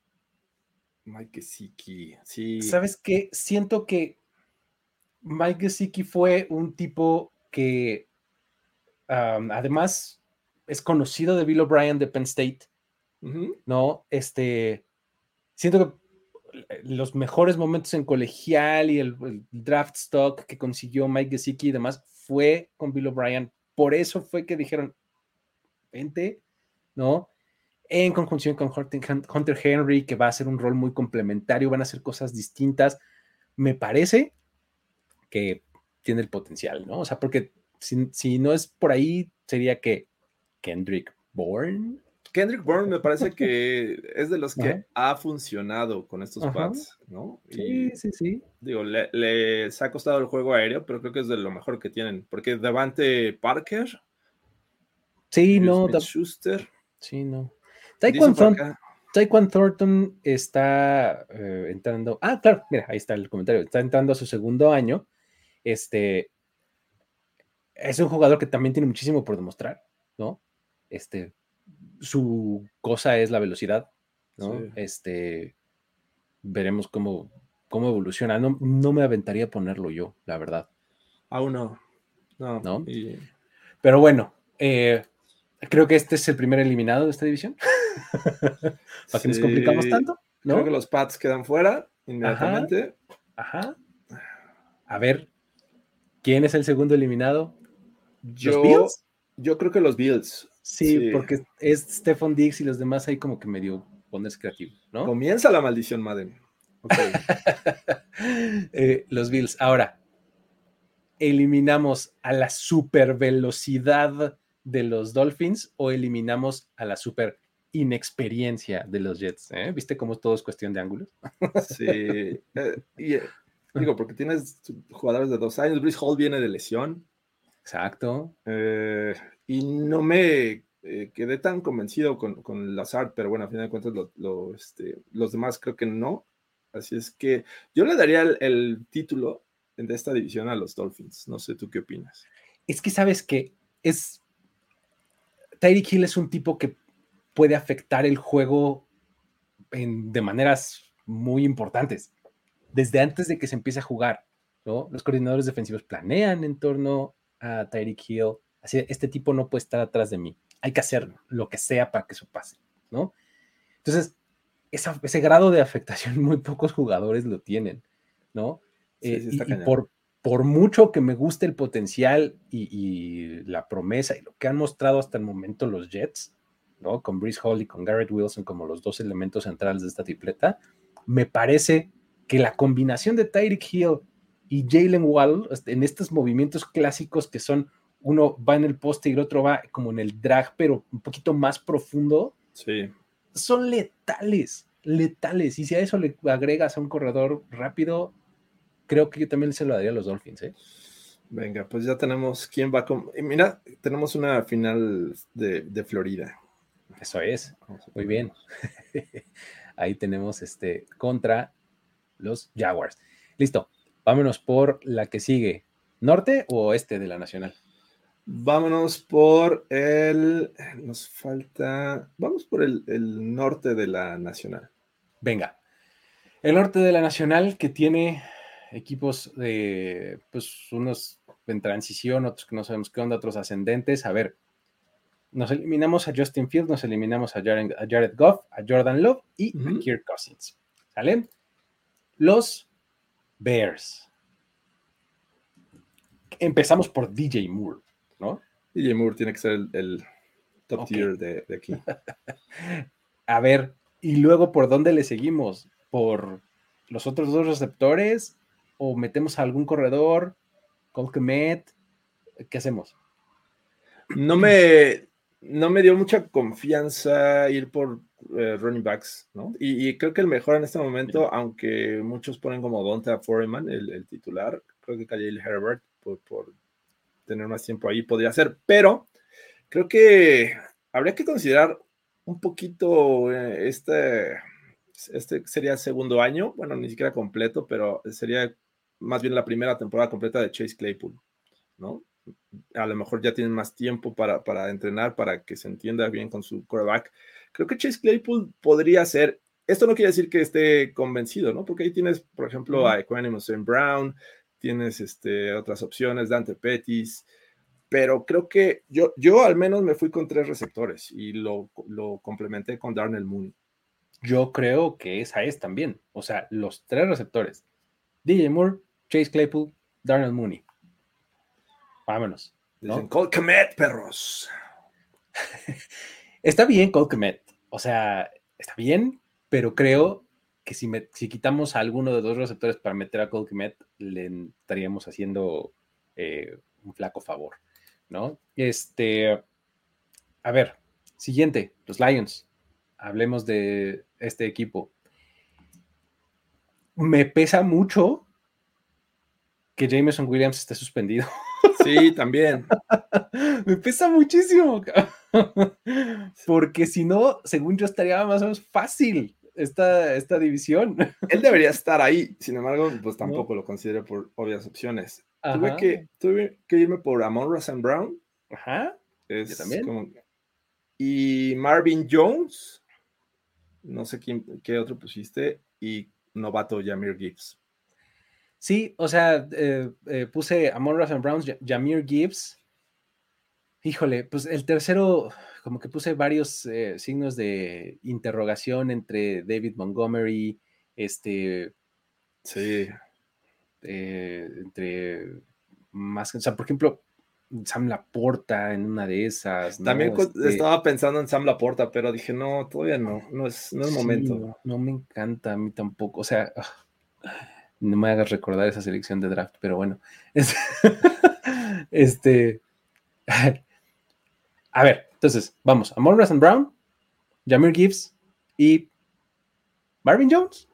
B: Mike Gesicki, sí.
A: ¿Sabes qué? Siento que Mike Gesicki fue un tipo que además es conocido de Bill O'Brien de Penn State, ¿no? Este, siento que los mejores momentos en colegial y el, el draft stock que consiguió Mike Gesicki y demás fue con Bill O'Brien. Por eso fue que dijeron, ¿no? en conjunción con Hunter Henry, que va a ser un rol muy complementario, van a hacer cosas distintas. Me parece que tiene el potencial, ¿no? O sea, porque si, no es por ahí, sería que Kendrick Bourne.
B: Kendrick Bourne me parece que es de los que ha funcionado con estos pads, ¿no?
A: sí, sí, sí.
B: Digo, le, les ha costado el juego aéreo, pero creo que es de lo mejor que tienen. Porque Davante Parker.
A: Sí, no.
B: Schuster.
A: Sí, no. Taekwondo Thornton está eh, entrando. Ah, claro, mira, ahí está el comentario. Está entrando a su segundo año. Este es un jugador que también tiene muchísimo por demostrar, ¿no? Este, su cosa es la velocidad, ¿no? Este, veremos cómo, cómo evoluciona. No, no, me aventaría a ponerlo yo, la verdad.
B: Aún no. No.
A: ¿No? Pero bueno, eh, creo que este es el primer eliminado de esta división. Para que nos complicamos tanto. ¿no?
B: Creo que los Pats quedan fuera inmediatamente.
A: Ajá. A ver, ¿quién es el segundo eliminado?
B: Yo, Yo creo que los Bills.
A: Sí, porque es Stephon Diggs y los demás ahí como que medio ponerse creativo, ¿no?
B: Comienza la maldición, Madden.
A: Eh, los Bills. Ahora, ¿eliminamos a la super velocidad de los Dolphins o eliminamos a la super inexperiencia de los Jets? Eh? ¿Viste cómo todo es cuestión de ángulos?
B: sí. Eh, digo, porque tienes jugadores de dos años. Brice Hall viene de lesión.
A: Exacto.
B: Eh, y no me eh, quedé tan convencido con, con Lazard, pero bueno, a final de cuentas este, los demás creo que no. Así es que yo le daría el, título de esta división a los Dolphins. No sé tú qué opinas.
A: Es que sabes que es. Tyreek Hill es un tipo que puede afectar el juego de maneras muy importantes. Desde antes de que se empiece a jugar, ¿no? Los coordinadores defensivos planean en torno a Tyreek Hill, así, este tipo no puede estar atrás de mí, hay que hacer lo que sea para que eso pase, ¿no? Entonces, ese grado de afectación muy pocos jugadores lo tienen, ¿no? Eh, y, por, por mucho que me guste el potencial y, la promesa y lo que han mostrado hasta el momento los Jets, ¿no? Con Brice Hall y con Garrett Wilson como los dos elementos centrales de esta tripleta, me parece que la combinación de Tyreek Hill y Jalen Wall este, en estos movimientos clásicos que son uno va en el poste y el otro va como en el drag, pero un poquito más profundo.
B: Sí.
A: Son letales, letales. Y si a eso le agregas a un corredor rápido, creo que yo también se lo daría a los Dolphins, ¿eh?
B: Venga, pues ya tenemos quién va con. Mira, tenemos una final de, de Florida.
A: Eso es. Muy bien. Ahí tenemos este contra los Jaguars. Listo. Vámonos por la que sigue. ¿Norte o oeste de la Nacional?
B: Vámonos por el. Nos falta. Vamos por el, norte de la Nacional.
A: Venga. El norte de la Nacional que tiene equipos de. Pues unos en transición, otros que no sabemos qué onda, otros ascendentes. A ver. Nos eliminamos a Justin Field, nos eliminamos a Jared, Goff, a Jordan Love y a Kirk Cousins. ¿Sale? Los Bears. Empezamos por DJ Moore, ¿no?
B: DJ Moore tiene que ser el, top tier de, aquí.
A: A ver, y luego por dónde le seguimos? ¿Por los otros dos receptores? ¿O metemos a algún corredor? Colquemet? ¿Qué hacemos?
B: No me, no me dio mucha confianza ir por eh, running backs, ¿no? Y, creo que el mejor en este momento, aunque muchos ponen como Donta Foreman, el, titular, creo que Khalil Herbert, por, tener más tiempo ahí, podría ser, pero creo que habría que considerar un poquito eh, este, este sería el segundo año, bueno, ni siquiera completo, pero sería más bien la primera temporada completa de Chase Claypool, ¿no? A lo mejor ya tienen más tiempo para, para entrenar, para que se entienda bien con su quarterback Creo que Chase Claypool podría ser, esto no quiere decir que esté convencido, ¿no? Porque ahí tienes, por ejemplo, a Equanimous Brown, tienes este, otras opciones, Dante Pettis, pero creo que yo, yo al menos me fui con tres receptores y lo, lo complementé con Darnell Mooney.
A: Yo creo que esa es también, o sea, los tres receptores, DJ Moore, Chase Claypool, Darnell Mooney. Vámonos.
B: ¿no? Dicen, Cole Komet, perros.
A: Está bien Cole o sea, está bien, pero creo que si, si quitamos a alguno de los receptores para meter a Cole le estaríamos haciendo eh, un flaco favor, ¿no? Este, a ver, siguiente, los Lions. Hablemos de este equipo. Me pesa mucho que Jameson Williams esté suspendido.
B: Sí, también.
A: Me pesa muchísimo. Porque si no, según yo, estaría más o menos fácil esta, esta división.
B: Él debería estar ahí, sin embargo, pues tampoco lo considero por obvias opciones. Tuve que, tuve que irme por Amon Ross Brown.
A: Ajá.
B: Es también. y Marvin Jones. No sé quién, qué otro pusiste. Y novato Jamir Gibbs.
A: Sí, o sea, eh, eh, puse Amon Ross Brown, Jamir Gibbs. Híjole, pues el tercero, como que puse varios eh, signos de interrogación entre David Montgomery, este.
B: Sí.
A: Eh, entre más, o sea, por ejemplo, Sam Laporta en una de esas.
B: También este estaba pensando en Sam Laporta, pero dije, no, todavía no, no es, no es momento.
A: No, me encanta a mí tampoco, o sea, no me hagas recordar esa selección de draft, pero bueno. este. A ver, entonces, vamos. Amon and Brown, Jamir Gibbs y Marvin Jones.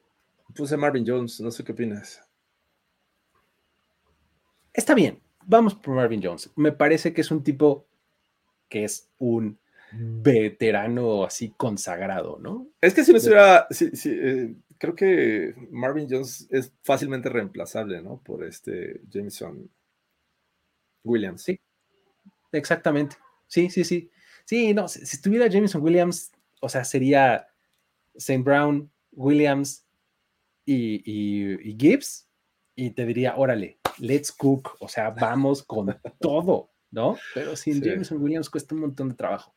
B: Puse Marvin Jones, no sé qué opinas.
A: Está bien, vamos por Marvin Jones. Me parece que es un tipo que es un veterano así consagrado, ¿no?
B: Es que si no estuviera, sí, eh, creo que Marvin Jones es fácilmente reemplazable, ¿no? Por este Jameson Williams.
A: Sí, exactamente. Sí, sí, sí. Sí, no, si, estuviera Jameson Williams, o sea, sería St. Brown, Williams y, Gibbs, y te diría, órale, let's cook, o sea, vamos con todo, ¿no? Pero sin Jameson Williams cuesta un montón de trabajo,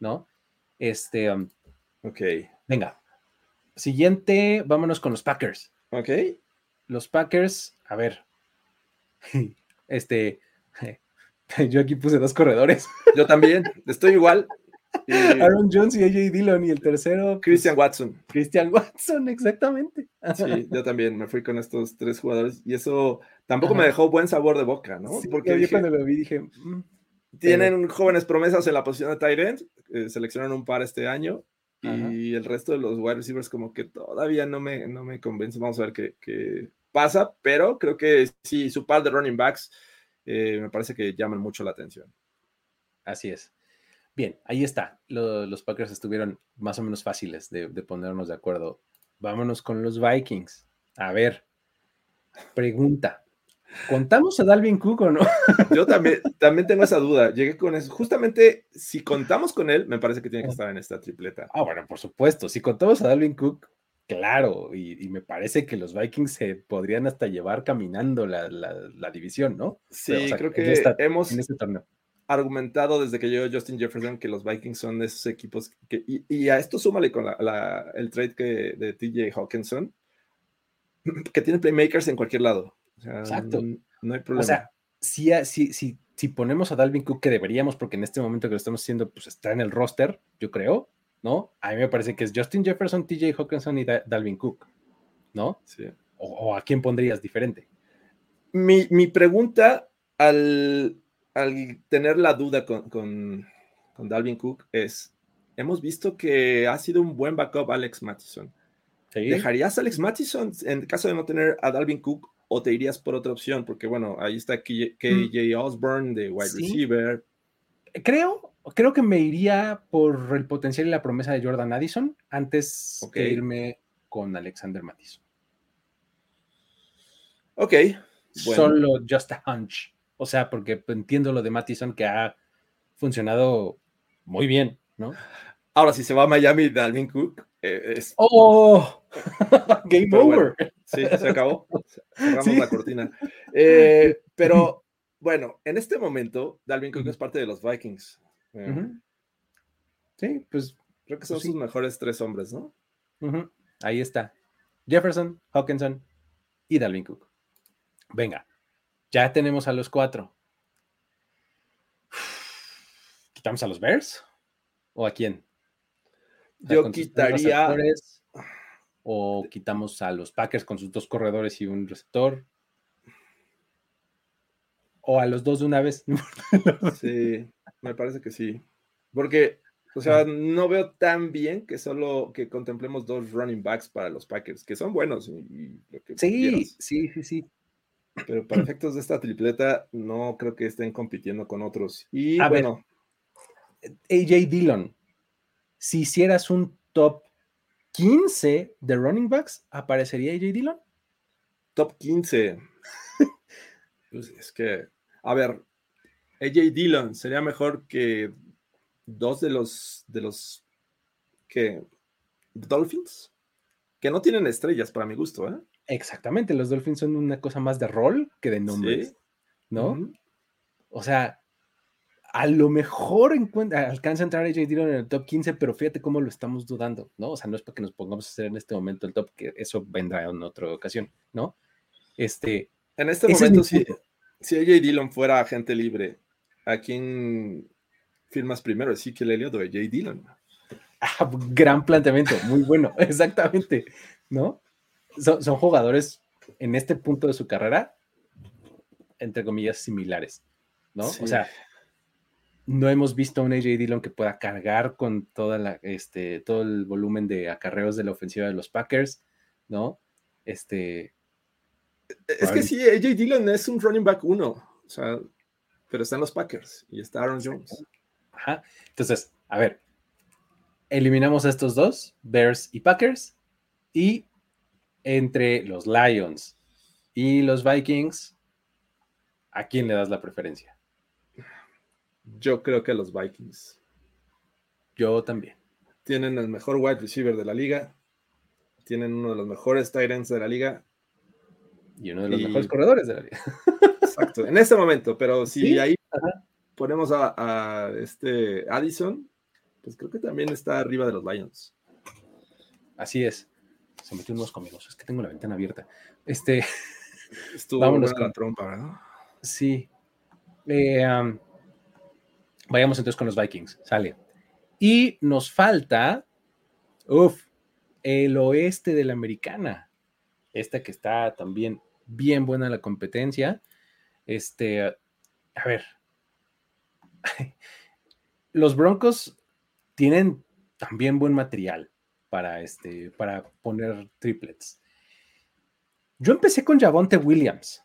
A: ¿no? Este. Um,
B: ok.
A: Venga. Siguiente, vámonos con los Packers.
B: Ok.
A: Los Packers, a ver. Este. Yo aquí puse dos corredores.
B: Yo también, estoy igual.
A: Aaron Jones y AJ Dillon y el tercero.
B: Pues, Christian Watson.
A: Christian Watson, exactamente.
B: Sí, yo también me fui con estos tres jugadores y eso tampoco me dejó buen sabor de boca, ¿no?
A: Porque yo cuando lo vi dije. Mm,
B: tienen jóvenes promesas en la posición de tight end, eh, seleccionaron un par este año y el resto de los wide receivers como que todavía no me, no me convence. Vamos a ver qué, qué pasa, pero creo que sí, su par de running backs eh, me parece que llaman mucho la atención.
A: Así es. Bien, ahí está. los Packers estuvieron más o menos fáciles de, ponernos de acuerdo. Vámonos con los Vikings. A ver, pregunta. ¿Contamos a Dalvin Cook o no?
B: Yo también, también tengo esa duda. Llegué con eso. Justamente, si contamos con él, me parece que tiene que estar en esta tripleta.
A: Ah, bueno, por supuesto. Si contamos a Dalvin Cook, Claro, y, me parece que los Vikings se podrían hasta llevar caminando la, división, ¿no?
B: Sí, creo que hemos este argumentado desde que llegó Justin Jefferson que los Vikings son de esos equipos que, y, a esto súmale con el trade que, de TJ Hawkinson, que tiene playmakers en cualquier lado.
A: Exacto.
B: No, hay problema. O
A: sea, si, si, si ponemos a Dalvin Cook, que deberíamos, porque en este momento que lo estamos haciendo, pues está en el roster, yo creo, ¿no? A mí me parece que es Justin Jefferson, TJ Hawkinson y Dalvin Cook, ¿no?
B: Sí.
A: O, a quién pondrías diferente?
B: Mi, pregunta al, tener la duda con, con, Dalvin Cook es, hemos visto que ha sido un buen backup Alex Mattison. ¿Dejarías a Alex Mattison en caso de no tener a Dalvin Cook o te irías por otra opción? Porque bueno, ahí está KJ, mm. Osborne de wide receiver.
A: Creo, creo que me iría por el potencial y la promesa de Jordan Addison antes que irme con Alexander Mattison.
B: Ok.
A: Solo just a hunch. O sea, porque entiendo lo de Mattison que ha funcionado muy bien, ¿no?
B: Ahora, si se va a Miami, Dalvin Cook eh, es.
A: ¡Oh! Game over.
B: sí, se acabó. Cerramos la cortina. Eh, pero bueno, en este momento, Dalvin Cook es parte de los Vikings.
A: Sí, pues
B: creo que son pues sus mejores tres hombres, ¿no?
A: Ahí está. Jefferson, Hawkinson y Dalvin Cook. Venga, ya tenemos a los cuatro. ¿Quitamos a los Bears? ¿O a quién?
B: Yo quitaría.
A: O quitamos a los Packers con sus dos corredores y un receptor. O a los dos de una vez.
B: sí, me parece que sí. Porque, o sea, no veo tan bien que solo que contemplemos dos running backs para los Packers, que son buenos.
A: sí, sí, sí, sí.
B: Pero para efectos de esta tripleta, no creo que estén compitiendo con otros. Y bueno.
A: AJ Dillon, si hicieras un top 15 de running backs, ¿aparecería AJ Dillon?
B: Top 15. pues es que, a ver, AJ Dillon sería mejor que dos de los de los que Dolphins, que no tienen estrellas para mi gusto, ¿eh?
A: Exactamente, los Dolphins son una cosa más de rol que de nombres, ¿no? O sea, a lo mejor alcanza a entrar AJ Dillon en el top 15, pero fíjate cómo lo estamos dudando, ¿no? O sea, no es para que nos pongamos a hacer en este momento el top, que eso vendrá en otra ocasión, ¿no? Este.
B: En este momento, si, si AJ Dillon fuera agente libre, ¿a quién firmas primero? ¿Ezekiel Elliott o AJ Dillon?
A: Ah, gran planteamiento, muy bueno, exactamente, ¿no? Son, son jugadores en este punto de su carrera, entre comillas, similares, ¿no? O sea, no hemos visto a un AJ Dillon que pueda cargar con toda la, este, todo el volumen de acarreos de la ofensiva de los Packers, ¿no? Este.
B: Es que sí, AJ Dillon es un running back uno, o sea, pero están los Packers y está Aaron Jones.
A: Ajá. Entonces, a ver, eliminamos a estos dos, Bears y Packers, y entre los Lions y los Vikings, ¿a quién le das la preferencia?
B: Yo creo que los Vikings.
A: Yo también.
B: Tienen el mejor wide receiver de la liga. Tienen uno de los mejores tight ends de la liga.
A: Y uno de los mejores corredores de la liga.
B: Exacto, en este momento, pero si ahí ponemos a, este Addison, pues creo que también está arriba de los Lions.
A: Así es. Se metió unos conmigo. Es que tengo la ventana abierta. Este.
B: Estuvo Vámonos con la trompa, ¿verdad?
A: Sí. Eh, Vayamos entonces con los Vikings, sale. Y nos falta, uff, el oeste de la americana. Esta que está también bien buena la competencia. Este, a ver. Los Broncos tienen también buen material para, este, para poner triplets. Yo empecé con Javonte Williams.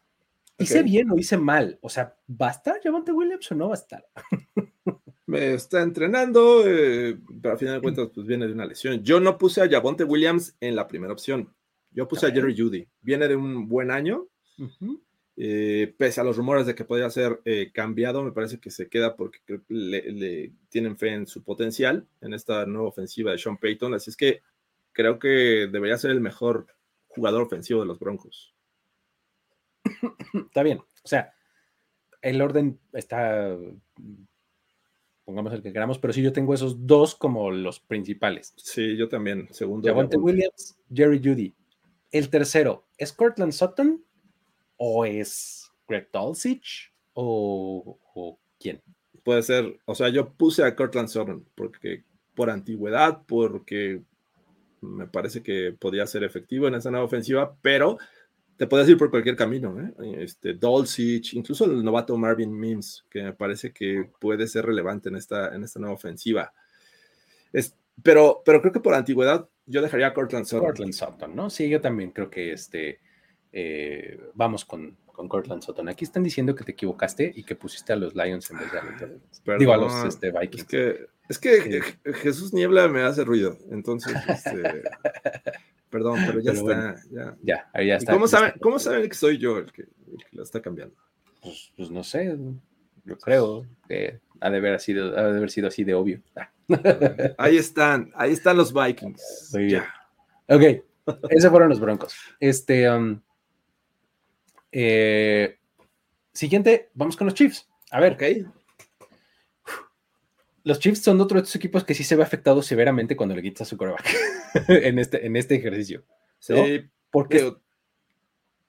A: ¿Hice bien o hice mal? O sea, ¿va a estar Javonte Williams o no va a estar?
B: Me está entrenando, eh, pero al final de cuentas, pues viene de una lesión. Yo no puse a Javonte Williams en la primera opción. Yo puse a Jerry Judy. Viene de un buen año. Eh, pese a los rumores de que podría ser eh, cambiado, me parece que se queda porque le, tienen fe en su potencial en esta nueva ofensiva de Sean Payton. Así es que creo que debería ser el mejor jugador ofensivo de los Broncos.
A: Está bien. O sea, el orden está, pongamos el que queramos, pero sí yo tengo esos dos como los principales.
B: Sí, yo también. Segundo.
A: Javonte Williams, Jerry Judy. El tercero, ¿es Cortland Sutton o es Greg Dulcich o, o quién?
B: Puede ser, o sea, yo puse a Cortland Sutton porque por antigüedad, porque me parece que podía ser efectivo en esa nueva ofensiva, pero te puedes ir por cualquier camino, ¿eh? Este, Dulcich, incluso el novato Marvin Mims, que me parece que puede ser relevante en esta, en esta nueva ofensiva. Es, pero, pero creo que por antigüedad yo dejaría a Cortland Sutton.
A: Cortland Sutton, ¿no? Sí, yo también creo que este, eh, vamos con, con Cortland Sutton. Aquí están diciendo que te equivocaste y que pusiste a los Lions en vez de a los, Digo, a los este, Vikings.
B: Es que, es que Jesús Niebla me hace ruido, entonces... Este, Perdón, pero ya está. ya.
A: ya, ahí ya está.
B: Cómo saben, cómo saben que soy yo el que, lo está cambiando?
A: Pues, pues, no sé, yo creo que ha de haber sido, ha de haber sido así de obvio.
B: Ahí están, ahí están los Vikings.
A: Muy bien. Ok, esos fueron los Broncos. Este, um, eh, siguiente, vamos con los Chiefs. A ver.
B: Ok
A: los Chiefs son otro de estos equipos que sí se ve afectado severamente cuando le quitas su coreback en, este, en este ejercicio. Sí, porque es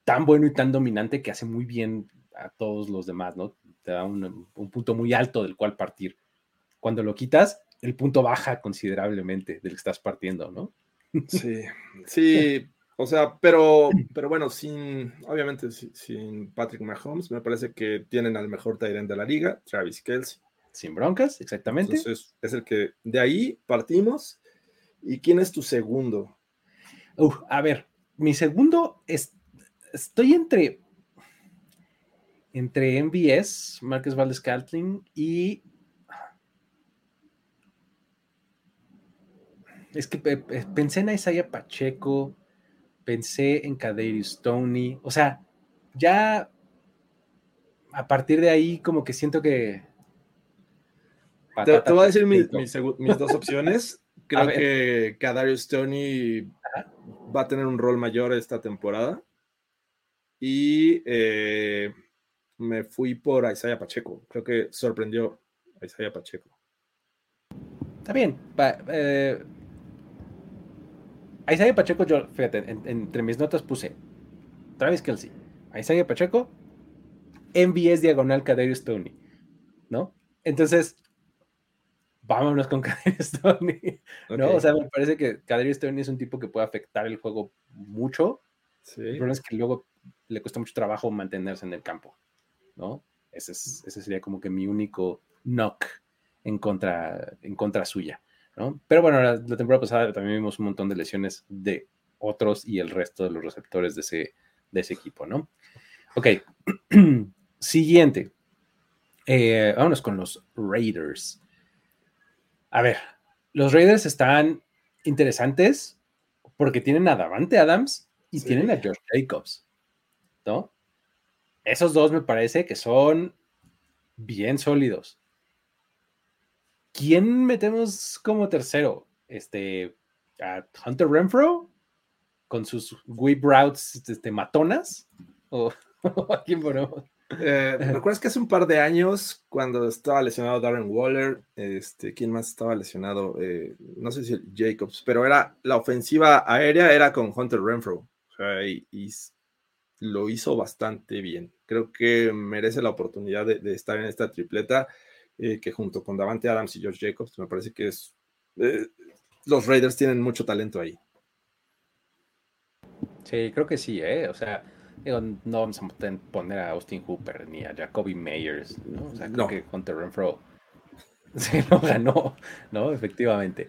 A: tan bueno y tan dominante que hace muy bien a todos los demás, ¿no? Te da un, punto muy alto del cual partir. Cuando lo quitas, el punto baja considerablemente del que estás partiendo, ¿no?
B: Sí, sí, o sea, pero, pero bueno, sin, obviamente sin Patrick Mahomes, me parece que tienen al mejor Tyrant de la liga, Travis Kelsey.
A: Sin broncas, exactamente.
B: Entonces, es el que de ahí partimos. ¿Y quién es tu segundo?
A: a ver, mi segundo es, estoy entre entre MBS, Marcus Valdez Caltling y es que pensé en Isaiah Pacheco, pensé en Kadarius Stoney, o sea, ya a partir de ahí como que siento que...
B: te, voy a decir mis, dos opciones. Creo que Kadarius Stoney va a tener un rol mayor esta temporada. Y eh, me fui por Isaiah Pacheco. Creo que sorprendió a Isaiah Pacheco.
A: Está bien. Eh, Isaiah Pacheco, yo, fíjate, entre mis notas puse Travis Kelsey, Isaiah Pacheco, MBS diagonal Kadarius Tony, ¿no? Entonces, vámonos con Kadarius Tony, ¿no? O sea, me parece que Kadarius Tony es un tipo que puede afectar el juego mucho. Sí. El problema es que luego le cuesta mucho trabajo mantenerse en el campo, ¿no? Ese, ese sería como que mi único knock en contra, en contra suya. Pero bueno, la, temporada pasada también vimos un montón de lesiones de otros y el resto de los receptores de ese, de ese equipo, ¿no? Ok, siguiente. Eh, vámonos con los Raiders. A ver, los Raiders están interesantes porque tienen a Davante Adams y tienen a George Jacobs, ¿no? Esos dos me parece que son bien sólidos. ¿Quién metemos como tercero? Este, a Hunter Renfro con sus whip routes este, matonas o a quién ponemos?
B: Eh, ¿Recuerdas que hace un par de años, cuando estaba lesionado Darren Waller, este, ¿quién más estaba lesionado? Eh, no sé si el Jacobs, pero era la ofensiva aérea era con Hunter Renfro. y, lo hizo bastante bien. Creo que merece la oportunidad de estar en esta tripleta. Eh, que junto con Davante Adams y George Jacobs, me parece que es. Los Raiders tienen mucho talento ahí.
A: Sí, creo que sí, ¿eh? O sea, no vamos a poner a Austin Hooper ni a Jacoby Meyers, ¿no? O sea, creo que Hunter Renfro se lo ganó, ¿no? Efectivamente.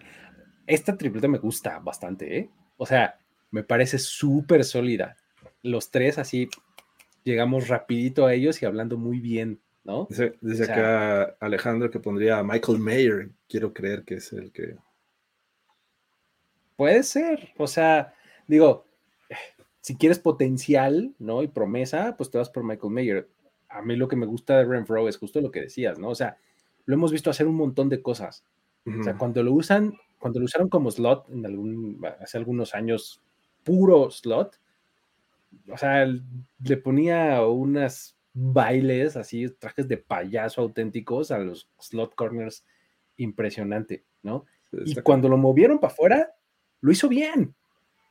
A: Esta tripleta me gusta bastante, ¿eh? O sea, me parece súper sólida. Los tres así llegamos rapidito a ellos y hablando muy bien ¿no?
B: Dice, acá Alejandro que pondría a Michael Mayer, quiero creer que es el que...
A: Puede ser, o sea, digo, si quieres potencial, ¿no? Y promesa, pues te vas por Michael Mayer. A mí lo que me gusta de Renfro es justo lo que decías, ¿no? O sea, lo hemos visto hacer un montón de cosas. O sea, cuando lo usan, cuando lo usaron como slot en algún, hace algunos años, puro slot, o sea, le ponía unas bailes, así, trajes de payaso auténticos a los slot corners, impresionante, ¿no? Y cuando lo movieron para afuera, lo hizo bien,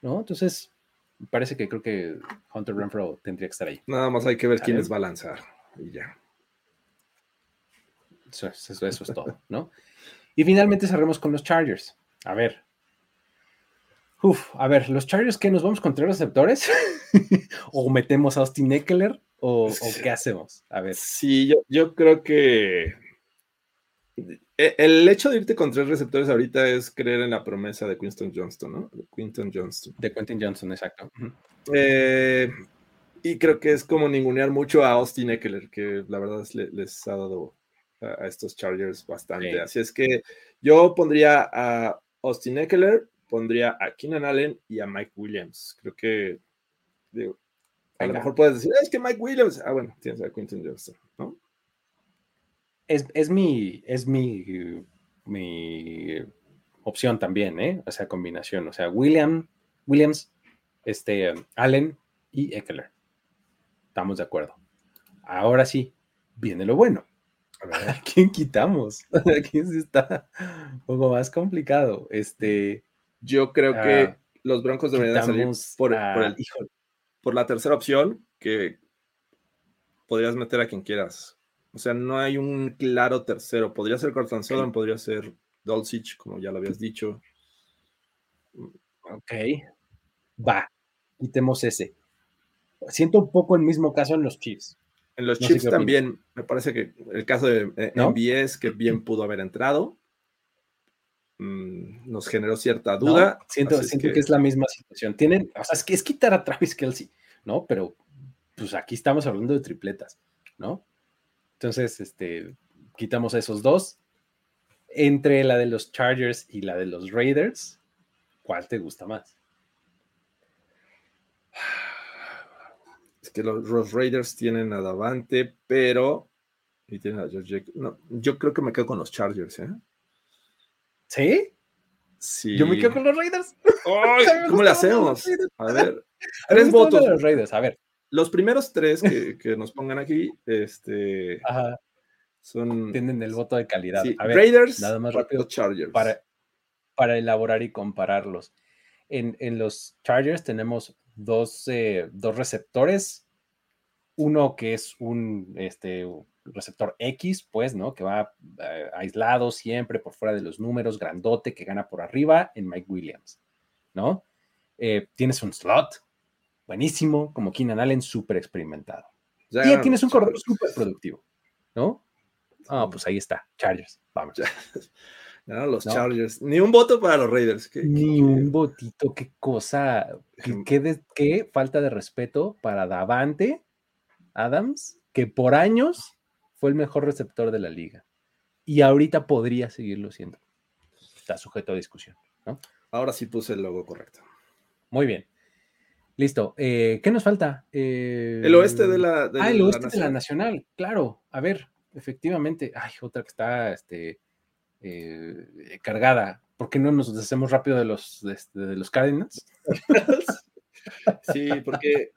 A: ¿no? Entonces, parece que creo que Hunter Renfro tendría que estar ahí.
B: Nada más hay que ver quién les va a lanzar y ya.
A: Eso, eso, eso es todo, ¿no? Y finalmente cerremos con los Chargers. A ver. Uf, a ver, los Chargers, ¿qué? ¿Nos vamos contra los receptores? ¿O metemos a Austin Eckler? ¿O, qué hacemos? A ver.
B: Sí, yo, yo creo que el hecho de irte con tres receptores ahorita es creer en la promesa de Quinton Johnston, ¿no? De Quinton Johnston.
A: De Quentin Johnston, exacto.
B: Eh, y creo que es como ningunear mucho a Austin Eckler, que la verdad les ha dado a, estos Chargers bastante. Así es que yo pondría a Austin Eckler, pondría a Keenan Allen y a Mike Williams. Creo que a lo mejor puedes decir, es que Mike Williams. Ah, bueno, tienes a Quinton Johnston, ¿no?
A: Es, es, mi, es mi, mi opción también, ¿eh? O sea, combinación. O sea, William, Williams, este, Allen y Eckler. Estamos de acuerdo. Ahora sí, viene lo bueno. A ver, ¿a quién quitamos? ¿A quién está un poco más complicado? Este.
B: Yo creo que ah, los Broncos deberían salir por, por el. Hijo, por la tercera opción, que podrías meter a quien quieras. O sea, no hay un claro tercero. Podría ser Cortland Sutton, podría ser Dolcich, como ya lo habías dicho.
A: Ok. Va, quitemos ese. Siento un poco el mismo caso en los Chiefs.
B: En los Chiefs también, me parece que el caso de eh, MBS, que bien pudo haber entrado, mm, nos generó cierta duda.
A: siento, que... es la misma situación. Tienen, o sea, es que es quitar a Travis Kelsey, ¿no? Pero pues aquí estamos hablando de tripletas, ¿no? Entonces, este, quitamos a esos dos. Entre la de los Chargers y la de los Raiders, ¿cuál te gusta más?
B: Es que los, Raiders tienen a Davante, pero. Y tienen a George. No, yo creo que me quedo con los Chargers, ¿eh?
A: ¿Sí?
B: Sí.
A: Yo me quedo con los Raiders.
B: ¿Cómo le hacemos? A ver. Tres votos.
A: Los Raiders, a ver.
B: Los primeros tres que, nos pongan aquí, este.
A: Ajá.
B: Son.
A: Tienen el voto de calidad.
B: a ver, Raiders, nada más rápido.
A: Chargers. Para, para elaborar y compararlos. En, en los Chargers tenemos dos, eh, dos receptores, uno que es un este, receptor X, pues, ¿no? Que va eh, aislado siempre por fuera de los números, grandote, que gana por arriba en Mike Williams, ¿no? Eh, tienes un slot buenísimo, como Keenan Allen, súper experimentado. y tienes un corredor súper productivo, ¿no? Ah, pues ahí está, Chargers, vamos.
B: los Chargers. Ni un voto para los Raiders.
A: Ni un votito, qué cosa. Qué, falta de respeto para Davante Adams, que por años fue el mejor receptor de la liga. Y ahorita podría seguirlo siendo. Está sujeto a discusión. ¿no?
B: Ahora sí puse el logo correcto.
A: Muy bien. Listo. Eh, ¿Qué nos falta? Eh,
B: el oeste de la.
A: ah, el oeste de la nacional. Claro. A ver, efectivamente. Ay, otra que está. Este, eh, cargada. ¿Por qué no nos deshacemos rápido de los, de, este, los Cardinals?
B: sí, porque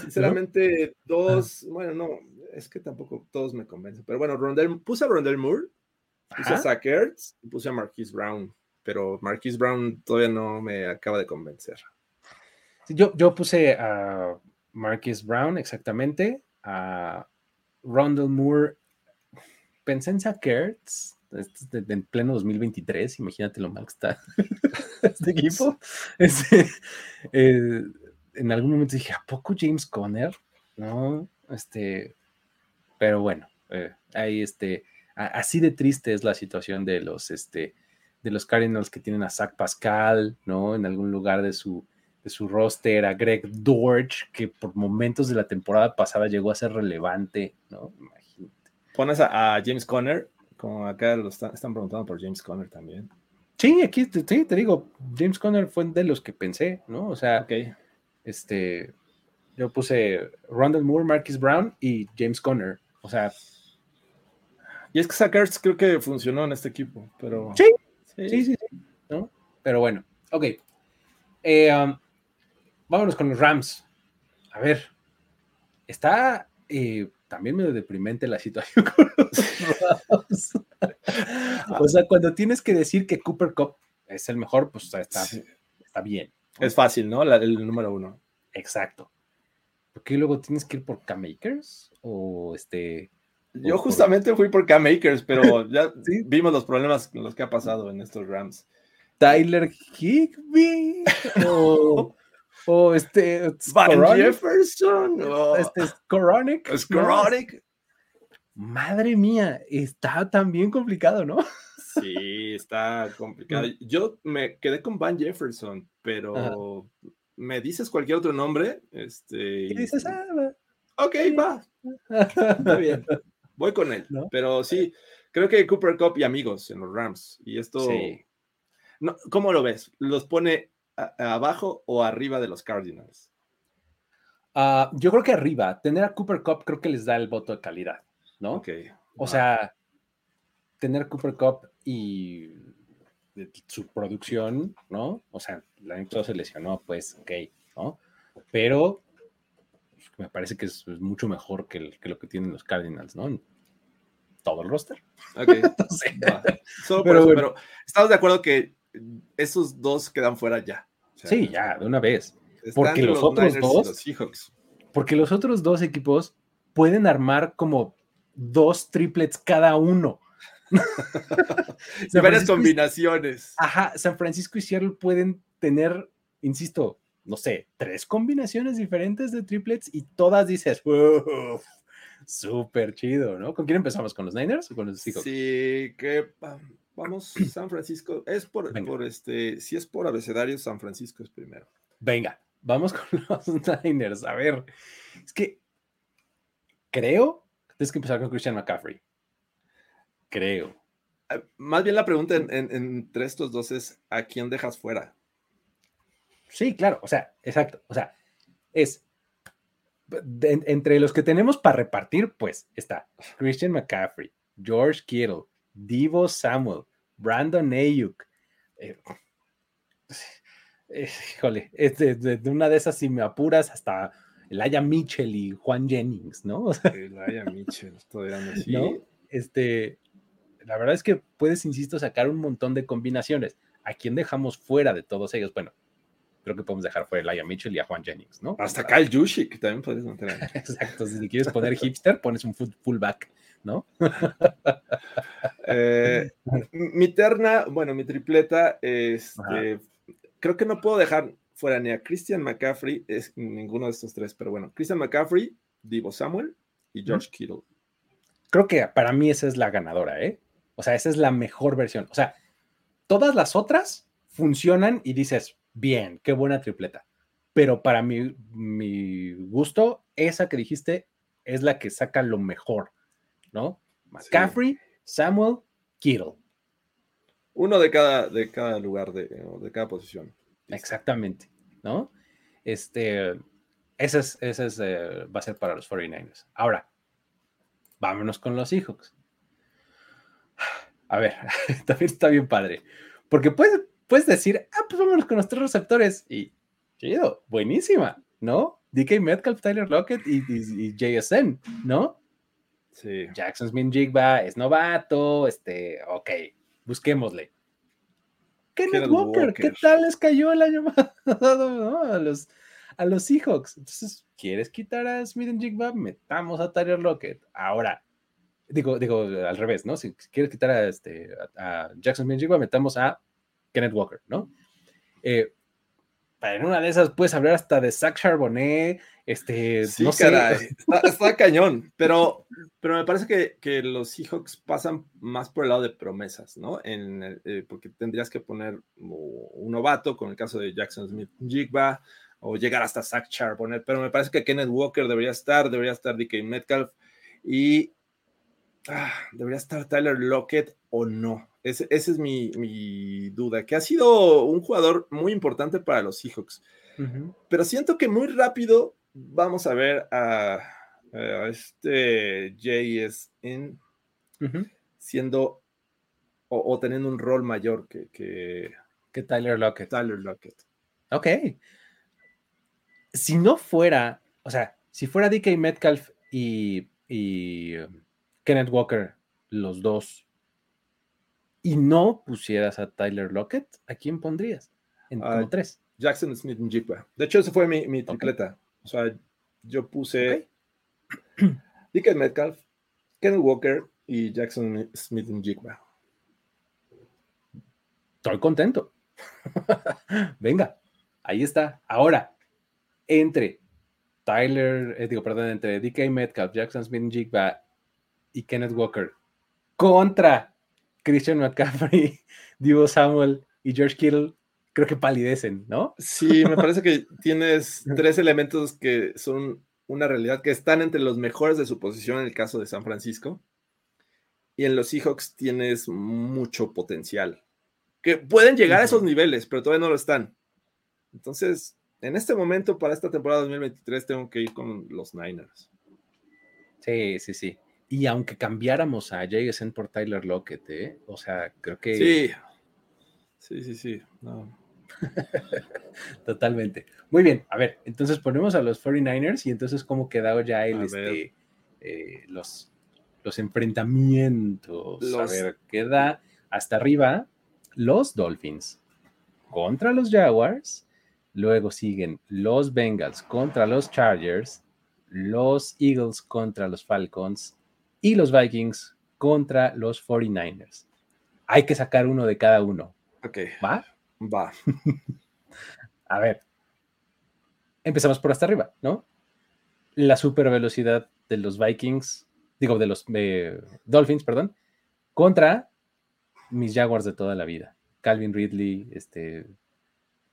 B: sinceramente dos, bueno, no, es que tampoco todos me convencen, pero bueno, puse a Rondell Moore, puse a Zach Ertz y puse a Marquise Brown, pero Marquise Brown todavía no me acaba de convencer.
A: Yo, yo puse a Marquise Brown exactamente, a Rondell Moore, pensé en Ertz, en pleno 2023, imagínate lo mal que está este equipo. Este, eh, en algún momento dije, ¿a poco James Conner? No, este, pero bueno, eh, ahí este, así de triste es la situación de los, este, de los Cardinals que tienen a Zach Pascal, ¿no? En algún lugar de su, de su roster, a Greg Dortch, que por momentos de la temporada pasada llegó a ser relevante, ¿no? Imagínate.
B: Pones a James Conner como acá lo están, preguntando por James Conner también.
A: Sí, aquí te, te digo, James Conner fue de los que pensé, ¿no? O sea, este, yo puse Rondell Moore, Marquis Brown y James Conner. O sea.
B: Y es que Sackers creo que funcionó en este equipo, pero.
A: Sí, sí, sí, sí, ¿no? Pero bueno, ok. Eh, um, vámonos con los Rams. A ver, está eh, también medio deprimente la situación con los O sea, cuando tienes que decir que Cooper Cup es el mejor, pues está, está bien.
B: Es fácil, ¿no? el número uno.
A: Exacto. ¿Por luego tienes que ir por K-Makers? O este.
B: Yo justamente fui por K-Makers, pero ya vimos los problemas con los que ha pasado en estos Rams.
A: Tyler Higby o o este
B: Van Jefferson
A: o este Coronic.
B: Coronic.
A: Madre mía, está también complicado, ¿no?
B: Sí, está complicado. Yo me quedé con Van Jefferson, pero me dices cualquier otro nombre, este.
A: Y dices, ah,
B: ok, va. Está bien. Voy con él. Pero sí, creo que Cooper Cup y amigos en los Rams. Y esto. No, ¿Cómo lo ves? ¿Los pone abajo o arriba de los Cardinals?
A: Ah, yo creo que arriba. Tener a Cooper Cup creo que les da el voto de calidad, ¿no?
B: Ok.
A: O sea, tener Cooper Cup y su producción, ¿no? O sea, la año se lesionó, pues, ok, ¿no? Pero pues, me parece que es, mucho mejor que, lo que tienen los Cardinals, ¿no? Todo el roster.
B: Ok. pero, pero, estamos de acuerdo que esos dos quedan fuera ya
A: sí, ya, de una vez. Porque los, otros dos. porque los otros dos equipos pueden armar como dos triplets cada uno.
B: varias combinaciones.
A: Ajá, San Francisco y Seattle pueden tener, insisto, no sé, tres combinaciones diferentes de triplets y todas dices, súper chido, ¿no? ¿Con quién empezamos? ¿Con los Niners o con los Seahawks?
B: Sí, que vamos, San Francisco, es por, por este, si es por abecedario, San Francisco es primero.
A: Venga, vamos con los Niners. A ver, es que creo que tienes que empezar con Christian McCaffrey. Creo.
B: Ah, más bien la pregunta entre estos dos es, ¿a quién dejas fuera?
A: Sí, claro, o sea, exacto. O sea, es entre los que tenemos para repartir, pues está Christian McCaffrey, George Kittle, Divo Samuel, Brandon Ayuk. Eh, eh, híjole, de, una de esas, si me apuras, hasta Aya Mitchell y Juan Jennings, ¿no?
B: Aya Mitchell, todavía
A: no Este, la verdad es que puedes, insisto, sacar un montón de combinaciones. ¿A quién dejamos fuera de todos ellos? Bueno, creo que podemos dejar fuera a Elijah Mitchell y a Juan Jennings, ¿no?
B: Hasta Kyle Juszczyk también puedes mantener.
A: Exacto, si quieres poner hipster, pones un fullback, ¿no?
B: Eh, mi terna, bueno, mi tripleta, este, creo que no puedo dejar fuera ni a Christian McCaffrey, es ninguno de estos tres, pero bueno, Christian McCaffrey, Divo Samuel y George Kittle.
A: Creo que para mí esa es la ganadora, ¿eh? O sea, esa es la mejor versión. O sea, todas las otras funcionan y dices, bien, qué buena tripleta. Pero para mi, mi gusto, esa que dijiste es la que saca lo mejor, ¿no? McCaffrey, Samuel, Kittle.
B: Uno de cada, de cada lugar, de, de cada posición.
A: Exactamente, ¿no? Este, ese, es, ese es, eh, va a ser para los 49ers. Ahora, vámonos con los Seahawks. A ver, también está bien padre. Porque puedes, puedes decir, ah, pues vámonos con los tres receptores. Y chido, buenísima, ¿no? DK Metcalf, Tyler Lockett y, y, JSN, ¿no?
B: Sí.
A: Jackson Smith Jigba es novato, este, ok, busquémosle. Kenneth, Walker, ¿qué tal les cayó el año pasado a, los, a los Seahawks? Entonces, ¿quieres quitar a Smith Jigba? Metamos a Tyler Lockett. Ahora, digo, digo al revés, ¿no? Si quieres quitar a, este, a, Jackson Smith Jigba, metamos a Kenneth Walker, ¿no? Eh, en una de esas puedes hablar hasta de Zach Charbonnet, este,
B: sí, no caray, Está, cañón, pero, pero me parece que, los Seahawks pasan más por el lado de promesas, ¿no? En, eh, porque tendrías que poner un novato, con el caso de Jackson Smith Jigba, o llegar hasta Zach Charbonnet, pero me parece que Kenneth Walker debería estar, debería estar DK Metcalf, y ah, debería estar Tyler Lockett o no. Esa es mi, duda, que ha sido un jugador muy importante para los Seahawks. Pero siento que muy rápido vamos a ver a, este JSN siendo o, teniendo un rol mayor que,
A: que, Tyler Lockett.
B: Tyler Lockett.
A: Ok. Si no fuera, o sea, si fuera DK Metcalf y, y um, Kenneth Walker, los dos y no pusieras a Tyler Lockett, ¿a quién pondrías? En como tres.
B: Jackson Smith Jigba. De hecho, esa fue mi, mi tripleta. O sea, yo puse okay. Metcalf, Kenneth Walker y Jackson Smith Jigba.
A: Estoy contento. Venga, ahí está. Ahora, entre Tyler, eh, digo, perdón, entre DK Metcalf, Jackson Smith Jigba y Kenneth Walker contra Christian McCaffrey, Divo Samuel y George Kittle, creo que palidecen, ¿no?
B: Sí, me parece que tienes tres elementos que son una realidad, que están entre los mejores de su posición en el caso de San Francisco. Y en los Seahawks tienes mucho potencial. Que pueden llegar a esos niveles, pero todavía no lo están. Entonces, en este momento, para esta temporada 2023, tengo que ir con los Niners.
A: Sí, sí, sí. Y aunque cambiáramos a JSN por Tyler Lockett, ¿eh? o sea, creo que.
B: Sí. Sí, sí, sí.
A: Totalmente. Muy bien. A ver, entonces ponemos a los 49ers y entonces, ¿cómo quedado ya el, este, eh, los, los enfrentamientos? A ver, queda hasta arriba los Dolphins contra los Jaguars. Luego siguen los Bengals contra los Chargers, los Eagles contra los Falcons y los Vikings contra los 49ers. Hay que sacar uno de cada uno.
B: Ok.
A: ¿Va?
B: Va.
A: A ver. Empezamos por hasta arriba, ¿no? La super velocidad de los Vikings, digo, de los Dolphins, perdón, contra mis Jaguars de toda la vida. Calvin Ridley, este,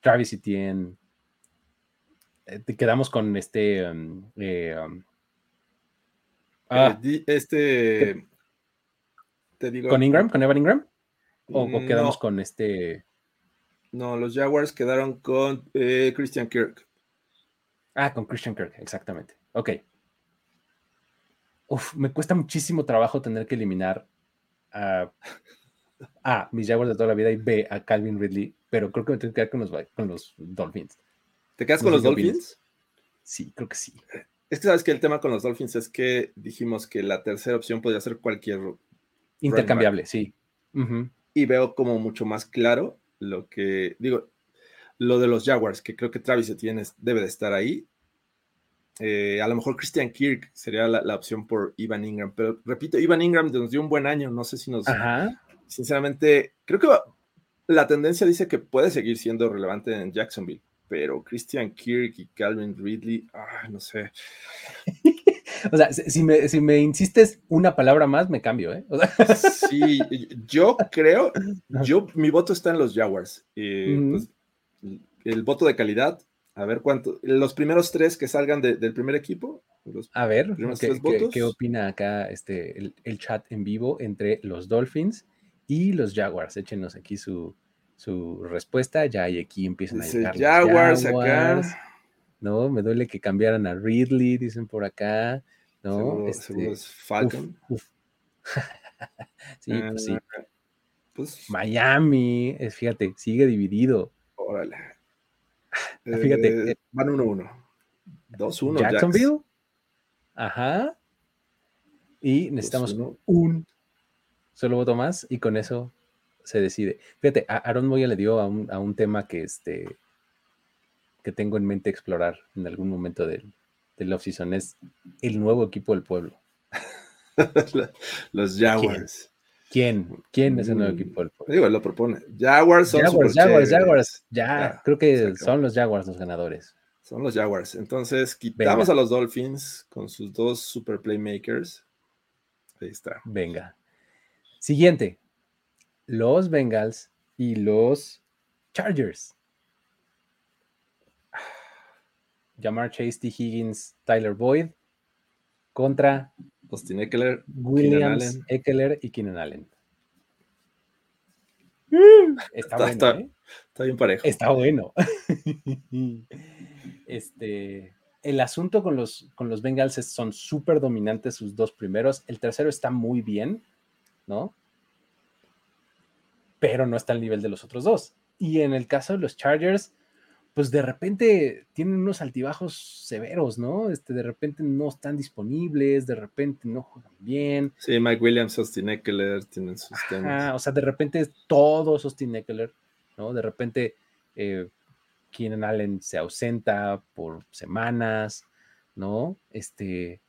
A: Travis Etienne. Eh, quedamos con este. Um, eh, um,
B: ah, eh, este.
A: Te digo. ¿Con Ingram? ¿Con Evan Ingram? ¿O, quedamos con este.?
B: No, los Jaguars quedaron con Christian Kirk.
A: Ah, con Christian Kirk, exactamente. Ok. Uf, me cuesta muchísimo trabajo tener que eliminar a a, mis Jaguars de toda la vida y B, a Calvin Ridley, pero creo que me tengo que quedar con los, con los Dolphins.
B: ¿Te quedas con los Dolphins?
A: Sí, creo que sí.
B: Es que sabes que el tema con los Dolphins es que dijimos que la tercera opción podría ser cualquier.
A: Intercambiable, sí.
B: Y veo como mucho más claro lo que. Digo, lo de los Jaguars, que creo que Travis Etienne debe de estar ahí. Eh, a lo mejor Christian Kirk sería la, opción por Ivan Ingram, pero repito, Ivan Ingram nos dio un buen año, no sé si nos, sinceramente, creo que la tendencia dice que puede seguir siendo relevante en Jacksonville, pero Christian Kirk y Calvin Ridley, no sé.
A: o sea, si me, si me, insistes una palabra más, me cambio, ¿eh?
B: sí, yo creo, yo, mi voto está en los Jaguars. Pues, el voto de calidad, a ver cuánto, los primeros tres que salgan del primer equipo.
A: a ver, ¿qué, opina acá este, el, el, chat en vivo entre los Dolphins y los Jaguars. Échenos aquí su, respuesta. Ya y aquí empiezan a llegar.
B: Jaguars, acá.
A: No, me duele que cambiaran a Ridley, dicen por acá. No,
B: este, Falcon.
A: sí, pues sí. Ah, pues Miami, es, fíjate, sigue dividido.
B: Órale.
A: fíjate. Eh,
B: van 1-1. 2-1.
A: Jacksonville. Ajá. Y necesitamos un solo voto más y con eso se decide. Fíjate, a Aaron Moya le dio a un, a un tema que, este, que tengo en mente explorar en algún momento del, del off-season, es el nuevo equipo del pueblo.
B: Los Jaguars.
A: ¿Quién? ¿Quién es el nuevo mm, equipo del pueblo?
B: Digo, lo propone. Jaguars son
A: Jaguars, Jaguars, Jaguars. Ya, creo que son los Jaguars los ganadores.
B: Son los Jaguars. Entonces, quitamos a los Dolphins con sus dos super playmakers. Ahí está.
A: Venga. Siguiente, los Bengals y los Chargers. Jamar Chase, T. Higgins, Tyler Boyd contra
B: Austin Eckler,
A: Williams, Eckler y Keenan Allen. Está, bueno, ¿eh?
B: está, bien parejo.
A: Está bueno. este, el asunto con los, con los Bengals son súper dominantes sus dos primeros. El tercero está muy bien. ¿no? Pero no está al nivel de los otros dos. Y en el caso de los Chargers, pues de repente tienen unos altibajos severos, ¿no? Este, de repente no están disponibles, de repente no juegan bien.
B: Sí, Mike Williams, Austin Eckler tienen sus
A: temas. O sea, de repente todos Austin Eckler, ¿no? De repente eh, Keenan Allen se ausenta por semanas, ¿no? Este,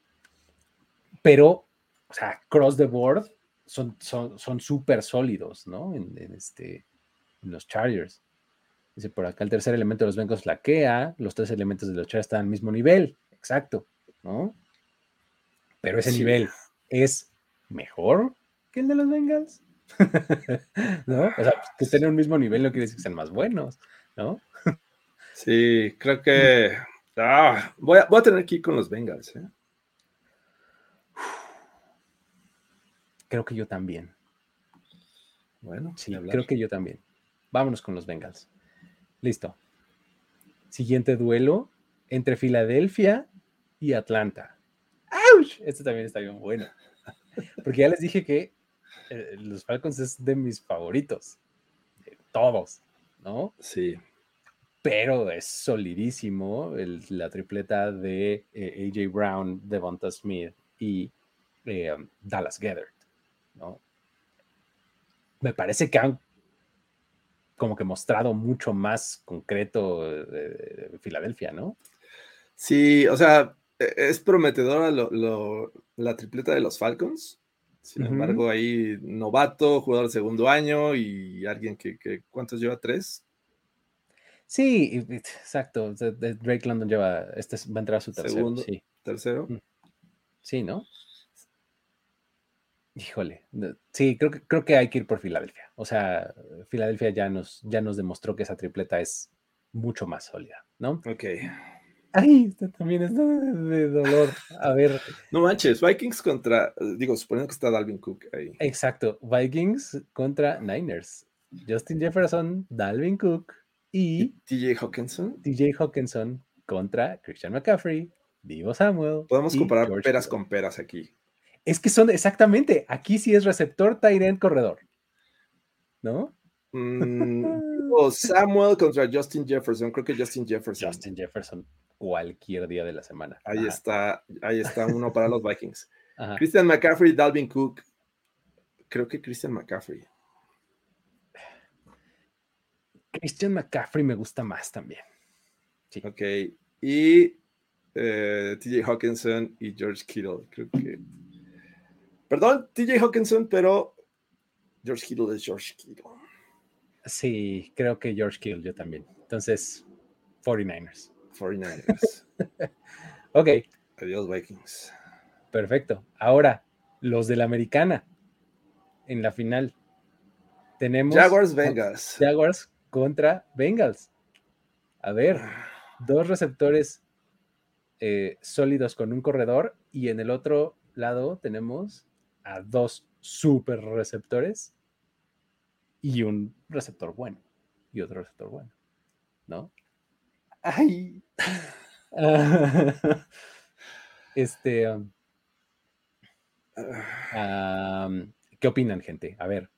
A: pero, o sea, cross the board, son súper son, sólidos, ¿no? En, este, los Chargers. Dice por acá, el tercer elemento de los Bengals flaquea, los tres elementos de los Chargers están al mismo nivel, exacto, ¿no? Pero ese nivel es mejor que el de los Bengals, ¿no? O sea, que estén en un mismo nivel no quiere decir que sean más buenos, ¿no?
B: sí, creo que ah, voy, a, voy a tener que ir con los Bengals, ¿eh?
A: Creo que yo también. Bueno, sí, creo que yo también. Vámonos con los Bengals. Listo. Siguiente duelo entre Filadelfia y Atlanta. ¡Auch! Este también está bien bueno. Porque ya les dije que eh, los Falcons es de mis favoritos. De todos, ¿no?
B: Sí.
A: Pero es solidísimo la tripleta de eh, AJ Brown, Devonta Smith y eh, Dallas Gether. ¿No? Me parece que han como que mostrado mucho más concreto de, Filadelfia, ¿no?
B: Sí, o sea, e, es prometedora la tripleta de los Falcons. Sin embargo, ahí novato, jugador de segundo año y alguien que, ¿cuántos lleva? ¿Tres?
A: Sí, exacto. Drake London lleva, este va a entrar a su tercero. Segundo, sí.
B: tercero. Mm.
A: Sí, ¿no? Híjole, sí, creo que, creo que hay que ir por Filadelfia. O sea, Filadelfia ya nos, ya nos demostró que esa tripleta es mucho más sólida, ¿no?
B: Ok.
A: Ay, esto también es de, dolor. A ver.
B: No manches, Vikings contra, digo, suponiendo que está Dalvin Cook ahí.
A: Exacto, Vikings contra Niners. Justin Jefferson, Dalvin Cook y,
B: TJ Hawkinson.
A: TJ Hawkinson contra Christian McCaffrey, Divo Samuel.
B: Podemos comparar peras con peras aquí.
A: Es que son exactamente, aquí sí es receptor, tight corredor. ¿No?
B: Mm, o Samuel contra Justin Jefferson. Creo que Justin Jefferson.
A: Justin Jefferson cualquier día de la semana.
B: Ahí está, ahí está uno para los Vikings. Christian McCaffrey, Dalvin Cook. Creo que Christian McCaffrey.
A: Christian McCaffrey me gusta más también.
B: Sí. Ok. Y eh, TJ Hawkinson y George Kittle. Creo que. Perdón, TJ Hawkinson, pero George Kittle es George Kittle.
A: Sí, creo que George Kittle yo también. Entonces, 49ers.
B: 49ers.
A: ok.
B: Adiós, Vikings.
A: Perfecto. Ahora, los de la americana. En la final. Tenemos.
B: Jaguars Bengals.
A: Jaguars contra Bengals. A ver, dos receptores eh, sólidos con un corredor y en el otro lado tenemos a dos super receptores y un receptor bueno y otro receptor bueno, ¿no?
B: Ay.
A: este. Um, ¿Qué opinan, gente? A ver.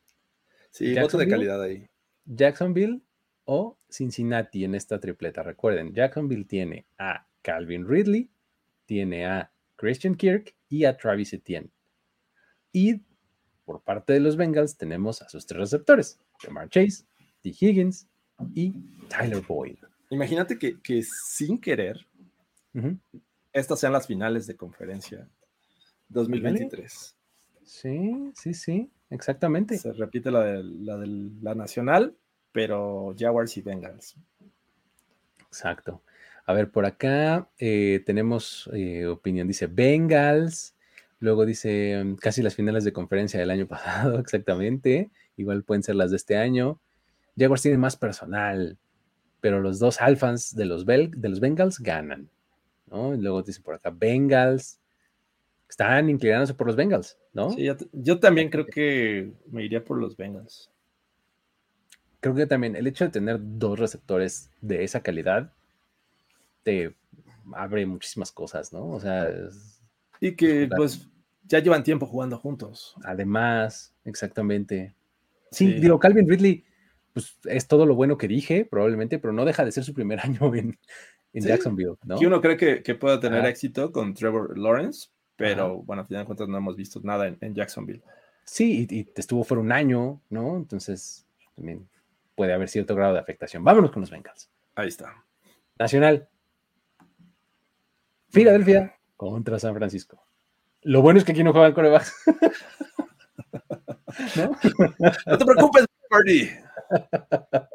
B: Sí, voto de calidad ahí.
A: Jacksonville o Cincinnati en esta tripleta. Recuerden, Jacksonville tiene a Calvin Ridley, tiene a Christian Kirk y a Travis Etienne. Y por parte de los Bengals tenemos a sus tres receptores, Jamar Chase, T. Higgins y Tyler Boyd.
B: Imagínate que, sin querer, estas sean las finales de conferencia 2023.
A: Sí, sí, sí, exactamente.
B: Se repite la de la, de la nacional, pero Jaguars y Bengals.
A: Exacto. A ver, por acá eh, tenemos eh, opinión, dice Bengals, luego dice mm, casi las finales de conferencia del año pasado, exactamente, igual pueden ser las de este año. Jaguars tiene más personal, pero los dos alfans de los, de los Bengals ganan. ¿no? Y luego dice por acá, Bengals. Están inclinándose por los Bengals, ¿no?
B: Sí, yo, también creo que me iría por los Bengals.
A: Creo que también el hecho de tener dos receptores de esa calidad te abre muchísimas cosas, ¿no? O sea.
B: y que pues ya llevan tiempo jugando juntos.
A: Además, exactamente. Sí, sí, digo, Calvin Ridley pues es todo lo bueno que dije, probablemente, pero no deja de ser su primer año en, Jacksonville, ¿no?
B: Que uno cree que, pueda tener éxito con Trevor Lawrence, pero bueno, al final de cuentas no hemos visto nada en, Jacksonville.
A: Sí, y, te estuvo por un año, ¿no? Entonces también puede haber cierto grado de afectación. Vámonos con los Bengals.
B: Ahí está.
A: Nacional. Filadelfia contra San Francisco. Lo bueno es que aquí no juegan corebacks.
B: ¿No? no te preocupes, Marty.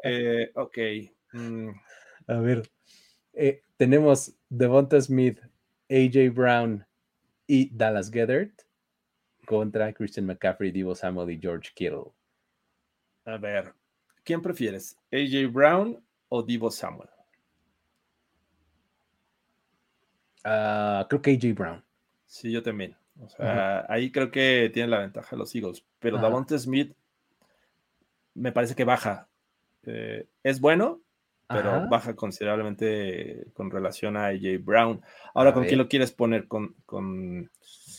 B: Eh, ok. Mm.
A: A ver. Eh, tenemos Devonta Smith, AJ Brown y Dallas Gethert contra Christian McCaffrey, Divo Samuel y George Kittle.
B: A ver, ¿quién prefieres? ¿AJ Brown o Divo Samuel?
A: Ah, creo que AJ Brown.
B: Sí, yo también. O sea, ahí creo que tienen la ventaja los Eagles. Pero Devonta Smith me parece que baja. Eh, es bueno, pero baja considerablemente con relación a AJ Brown. Ahora, ¿con quién lo quieres poner? Con, con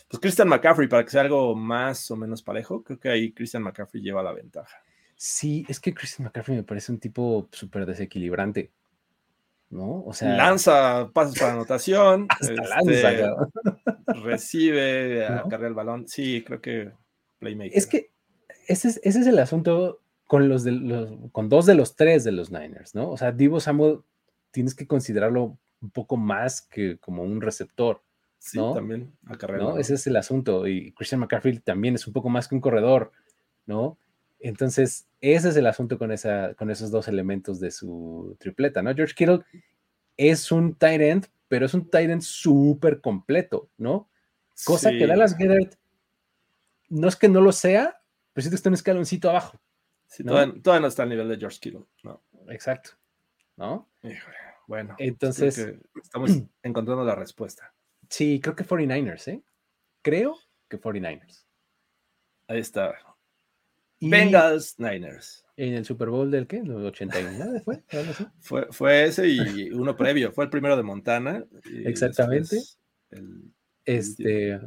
B: pues Christian McCaffrey para que sea algo más o menos parejo. Creo que ahí Christian McCaffrey lleva la ventaja.
A: Sí, es que Christian McCaffrey me parece un tipo súper desequilibrante. ¿No? O sea.
B: Lanza pasos para anotación. este, recibe, carga el balón. Sí, creo que
A: Playmaker. Es que ese es, ese es el asunto con, los, de los con dos de los tres de los Niners, ¿no? O sea, Divo Samuel tienes que considerarlo un poco más que como un receptor,
B: Sí, también
A: ¿no? Ese es el asunto. Y Christian McCaffrey también es un poco más que un corredor, ¿no? Entonces, ese es el asunto con, esa, con esos dos elementos de su tripleta, ¿no? George Kittle es un tight end, pero es un tight end súper completo, ¿no? Cosa que Dallas Gennard no es que no lo sea, pero sí que está un escaloncito abajo.
B: Todavía, no está al nivel de George Kittle, ¿no?
A: Exacto, ¿no?
B: Bueno,
A: entonces
B: estamos encontrando la respuesta.
A: Sí, creo que 49ers, ¿eh? Creo que 49ers.
B: Ahí está. Bengals Niners.
A: ¿En el Super Bowl del qué? ¿El 89 fue?
B: fue? Fue ese y uno previo. Fue el primero de Montana.
A: Exactamente. este.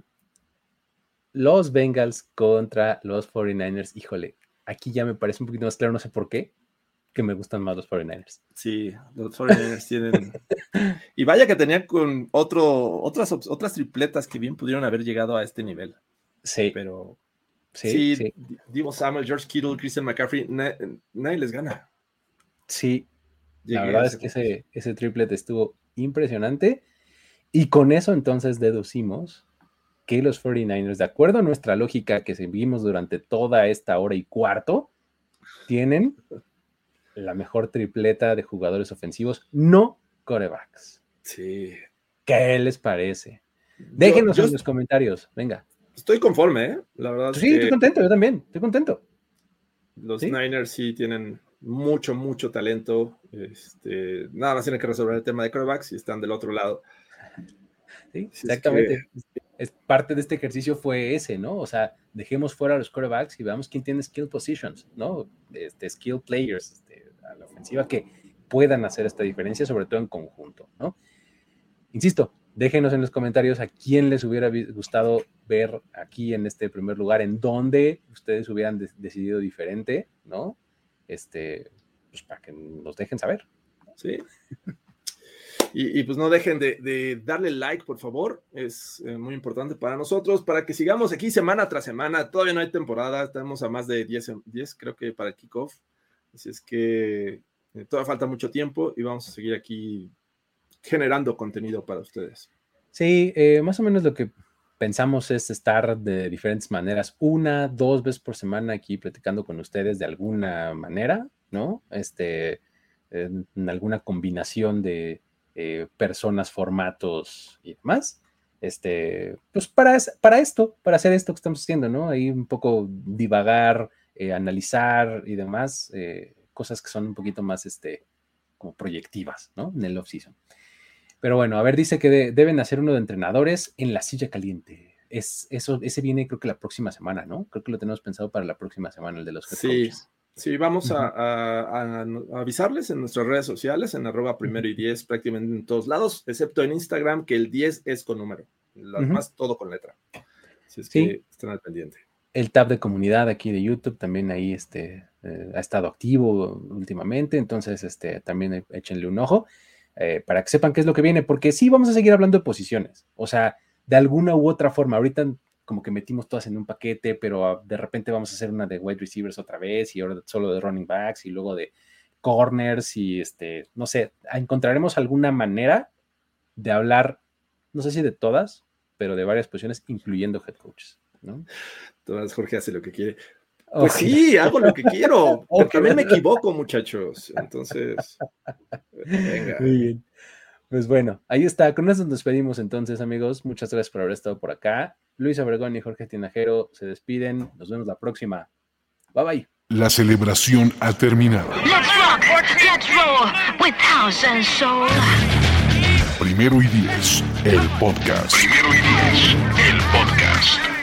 A: Los Bengals contra los 49ers. Híjole, aquí ya me parece un poquito más claro, no sé por qué, que me gustan más los 49ers.
B: Sí, los 49ers tienen. Y vaya que tenían con otro, otras, otras tripletas que bien pudieron haber llegado a este nivel.
A: Sí.
B: Pero Sí, sí, Divo Samuel, George Kittle, Christian McCaffrey, nadie les gana.
A: Sí, la verdad es que ese, ese triplet estuvo impresionante. Y con eso entonces deducimos que los 49ers, de acuerdo a nuestra lógica que seguimos durante toda esta hora y cuarto, tienen la mejor tripleta de jugadores ofensivos, no corebacks.
B: Sí.
A: ¿Qué les parece? Déjenos en los comentarios, venga.
B: Estoy conforme, ¿eh? La verdad.
A: Sí, estoy contento, yo también, estoy contento.
B: Los Niners sí tienen mucho, mucho talento. Este, nada más tienen que resolver el tema de quarterbacks y están del otro lado.
A: Sí, exactamente. Es, parte de este ejercicio fue ese, ¿no? O sea, dejemos fuera a los quarterbacks y veamos quién tiene skill positions, ¿no? Este, skill players este, a la ofensiva que puedan hacer esta diferencia, sobre todo en conjunto, ¿no? Insisto, Déjenos en los comentarios a quién les hubiera gustado ver aquí en este primer lugar, en dónde ustedes hubieran decidido diferente, ¿no? Este, pues para que nos dejen saber.
B: Sí. Y, pues no dejen de, darle like, por favor. Es eh, muy importante para nosotros, para que sigamos aquí semana tras semana. Todavía no hay temporada, estamos a más de 10, 10 creo que para el kickoff. Así es que eh, todavía falta mucho tiempo y vamos a seguir aquí generando contenido para ustedes.
A: Sí, eh, más o menos lo que pensamos es estar de diferentes maneras, una, dos veces por semana aquí platicando con ustedes de alguna manera, ¿no? Este, en, alguna combinación de eh, personas, formatos y demás. Este, pues para, para esto, para hacer esto que estamos haciendo, ¿no? Ahí un poco divagar, eh, analizar y demás, cosas que son un poquito más, este, como proyectivas, ¿no? En el off-season. Pero bueno, a ver, dice que deben hacer uno de entrenadores en la silla caliente. Es, eso, ese viene creo que la próxima semana, ¿no? Creo que lo tenemos pensado para la próxima semana, el de los
B: sí, Sí, vamos a, avisarles en nuestras redes sociales, en arroba primero y diez, prácticamente en todos lados, excepto en Instagram, que el 10 es con número. Lo demás, todo con letra. Es que están al pendiente.
A: El tab de comunidad aquí de YouTube también ahí este, eh, ha estado activo últimamente, entonces este, también échenle un ojo. Eh, para que sepan qué es lo que viene, porque sí vamos a seguir hablando de posiciones, o sea, de alguna u otra forma. Ahorita como que metimos todas en un paquete, pero ah, de repente vamos a hacer una de wide receivers otra vez y ahora solo de running backs y luego de corners y este, no sé, encontraremos alguna manera de hablar, no sé si de todas, pero de varias posiciones, incluyendo head coaches, ¿no?
B: Todas, Jorge hace lo que quiere. Pues sí, hago lo que quiero, porque a mí me equivoco, muchachos. Entonces, venga.
A: Muy bien. Pues bueno, ahí está. Con eso nos despedimos entonces, amigos. Muchas gracias por haber estado por acá. Luis Obregón y Jorge Tinajero se despiden. Nos vemos la próxima. Bye bye.
C: La celebración ha terminado. Primero y diez, el podcast. Primero y diez, el podcast.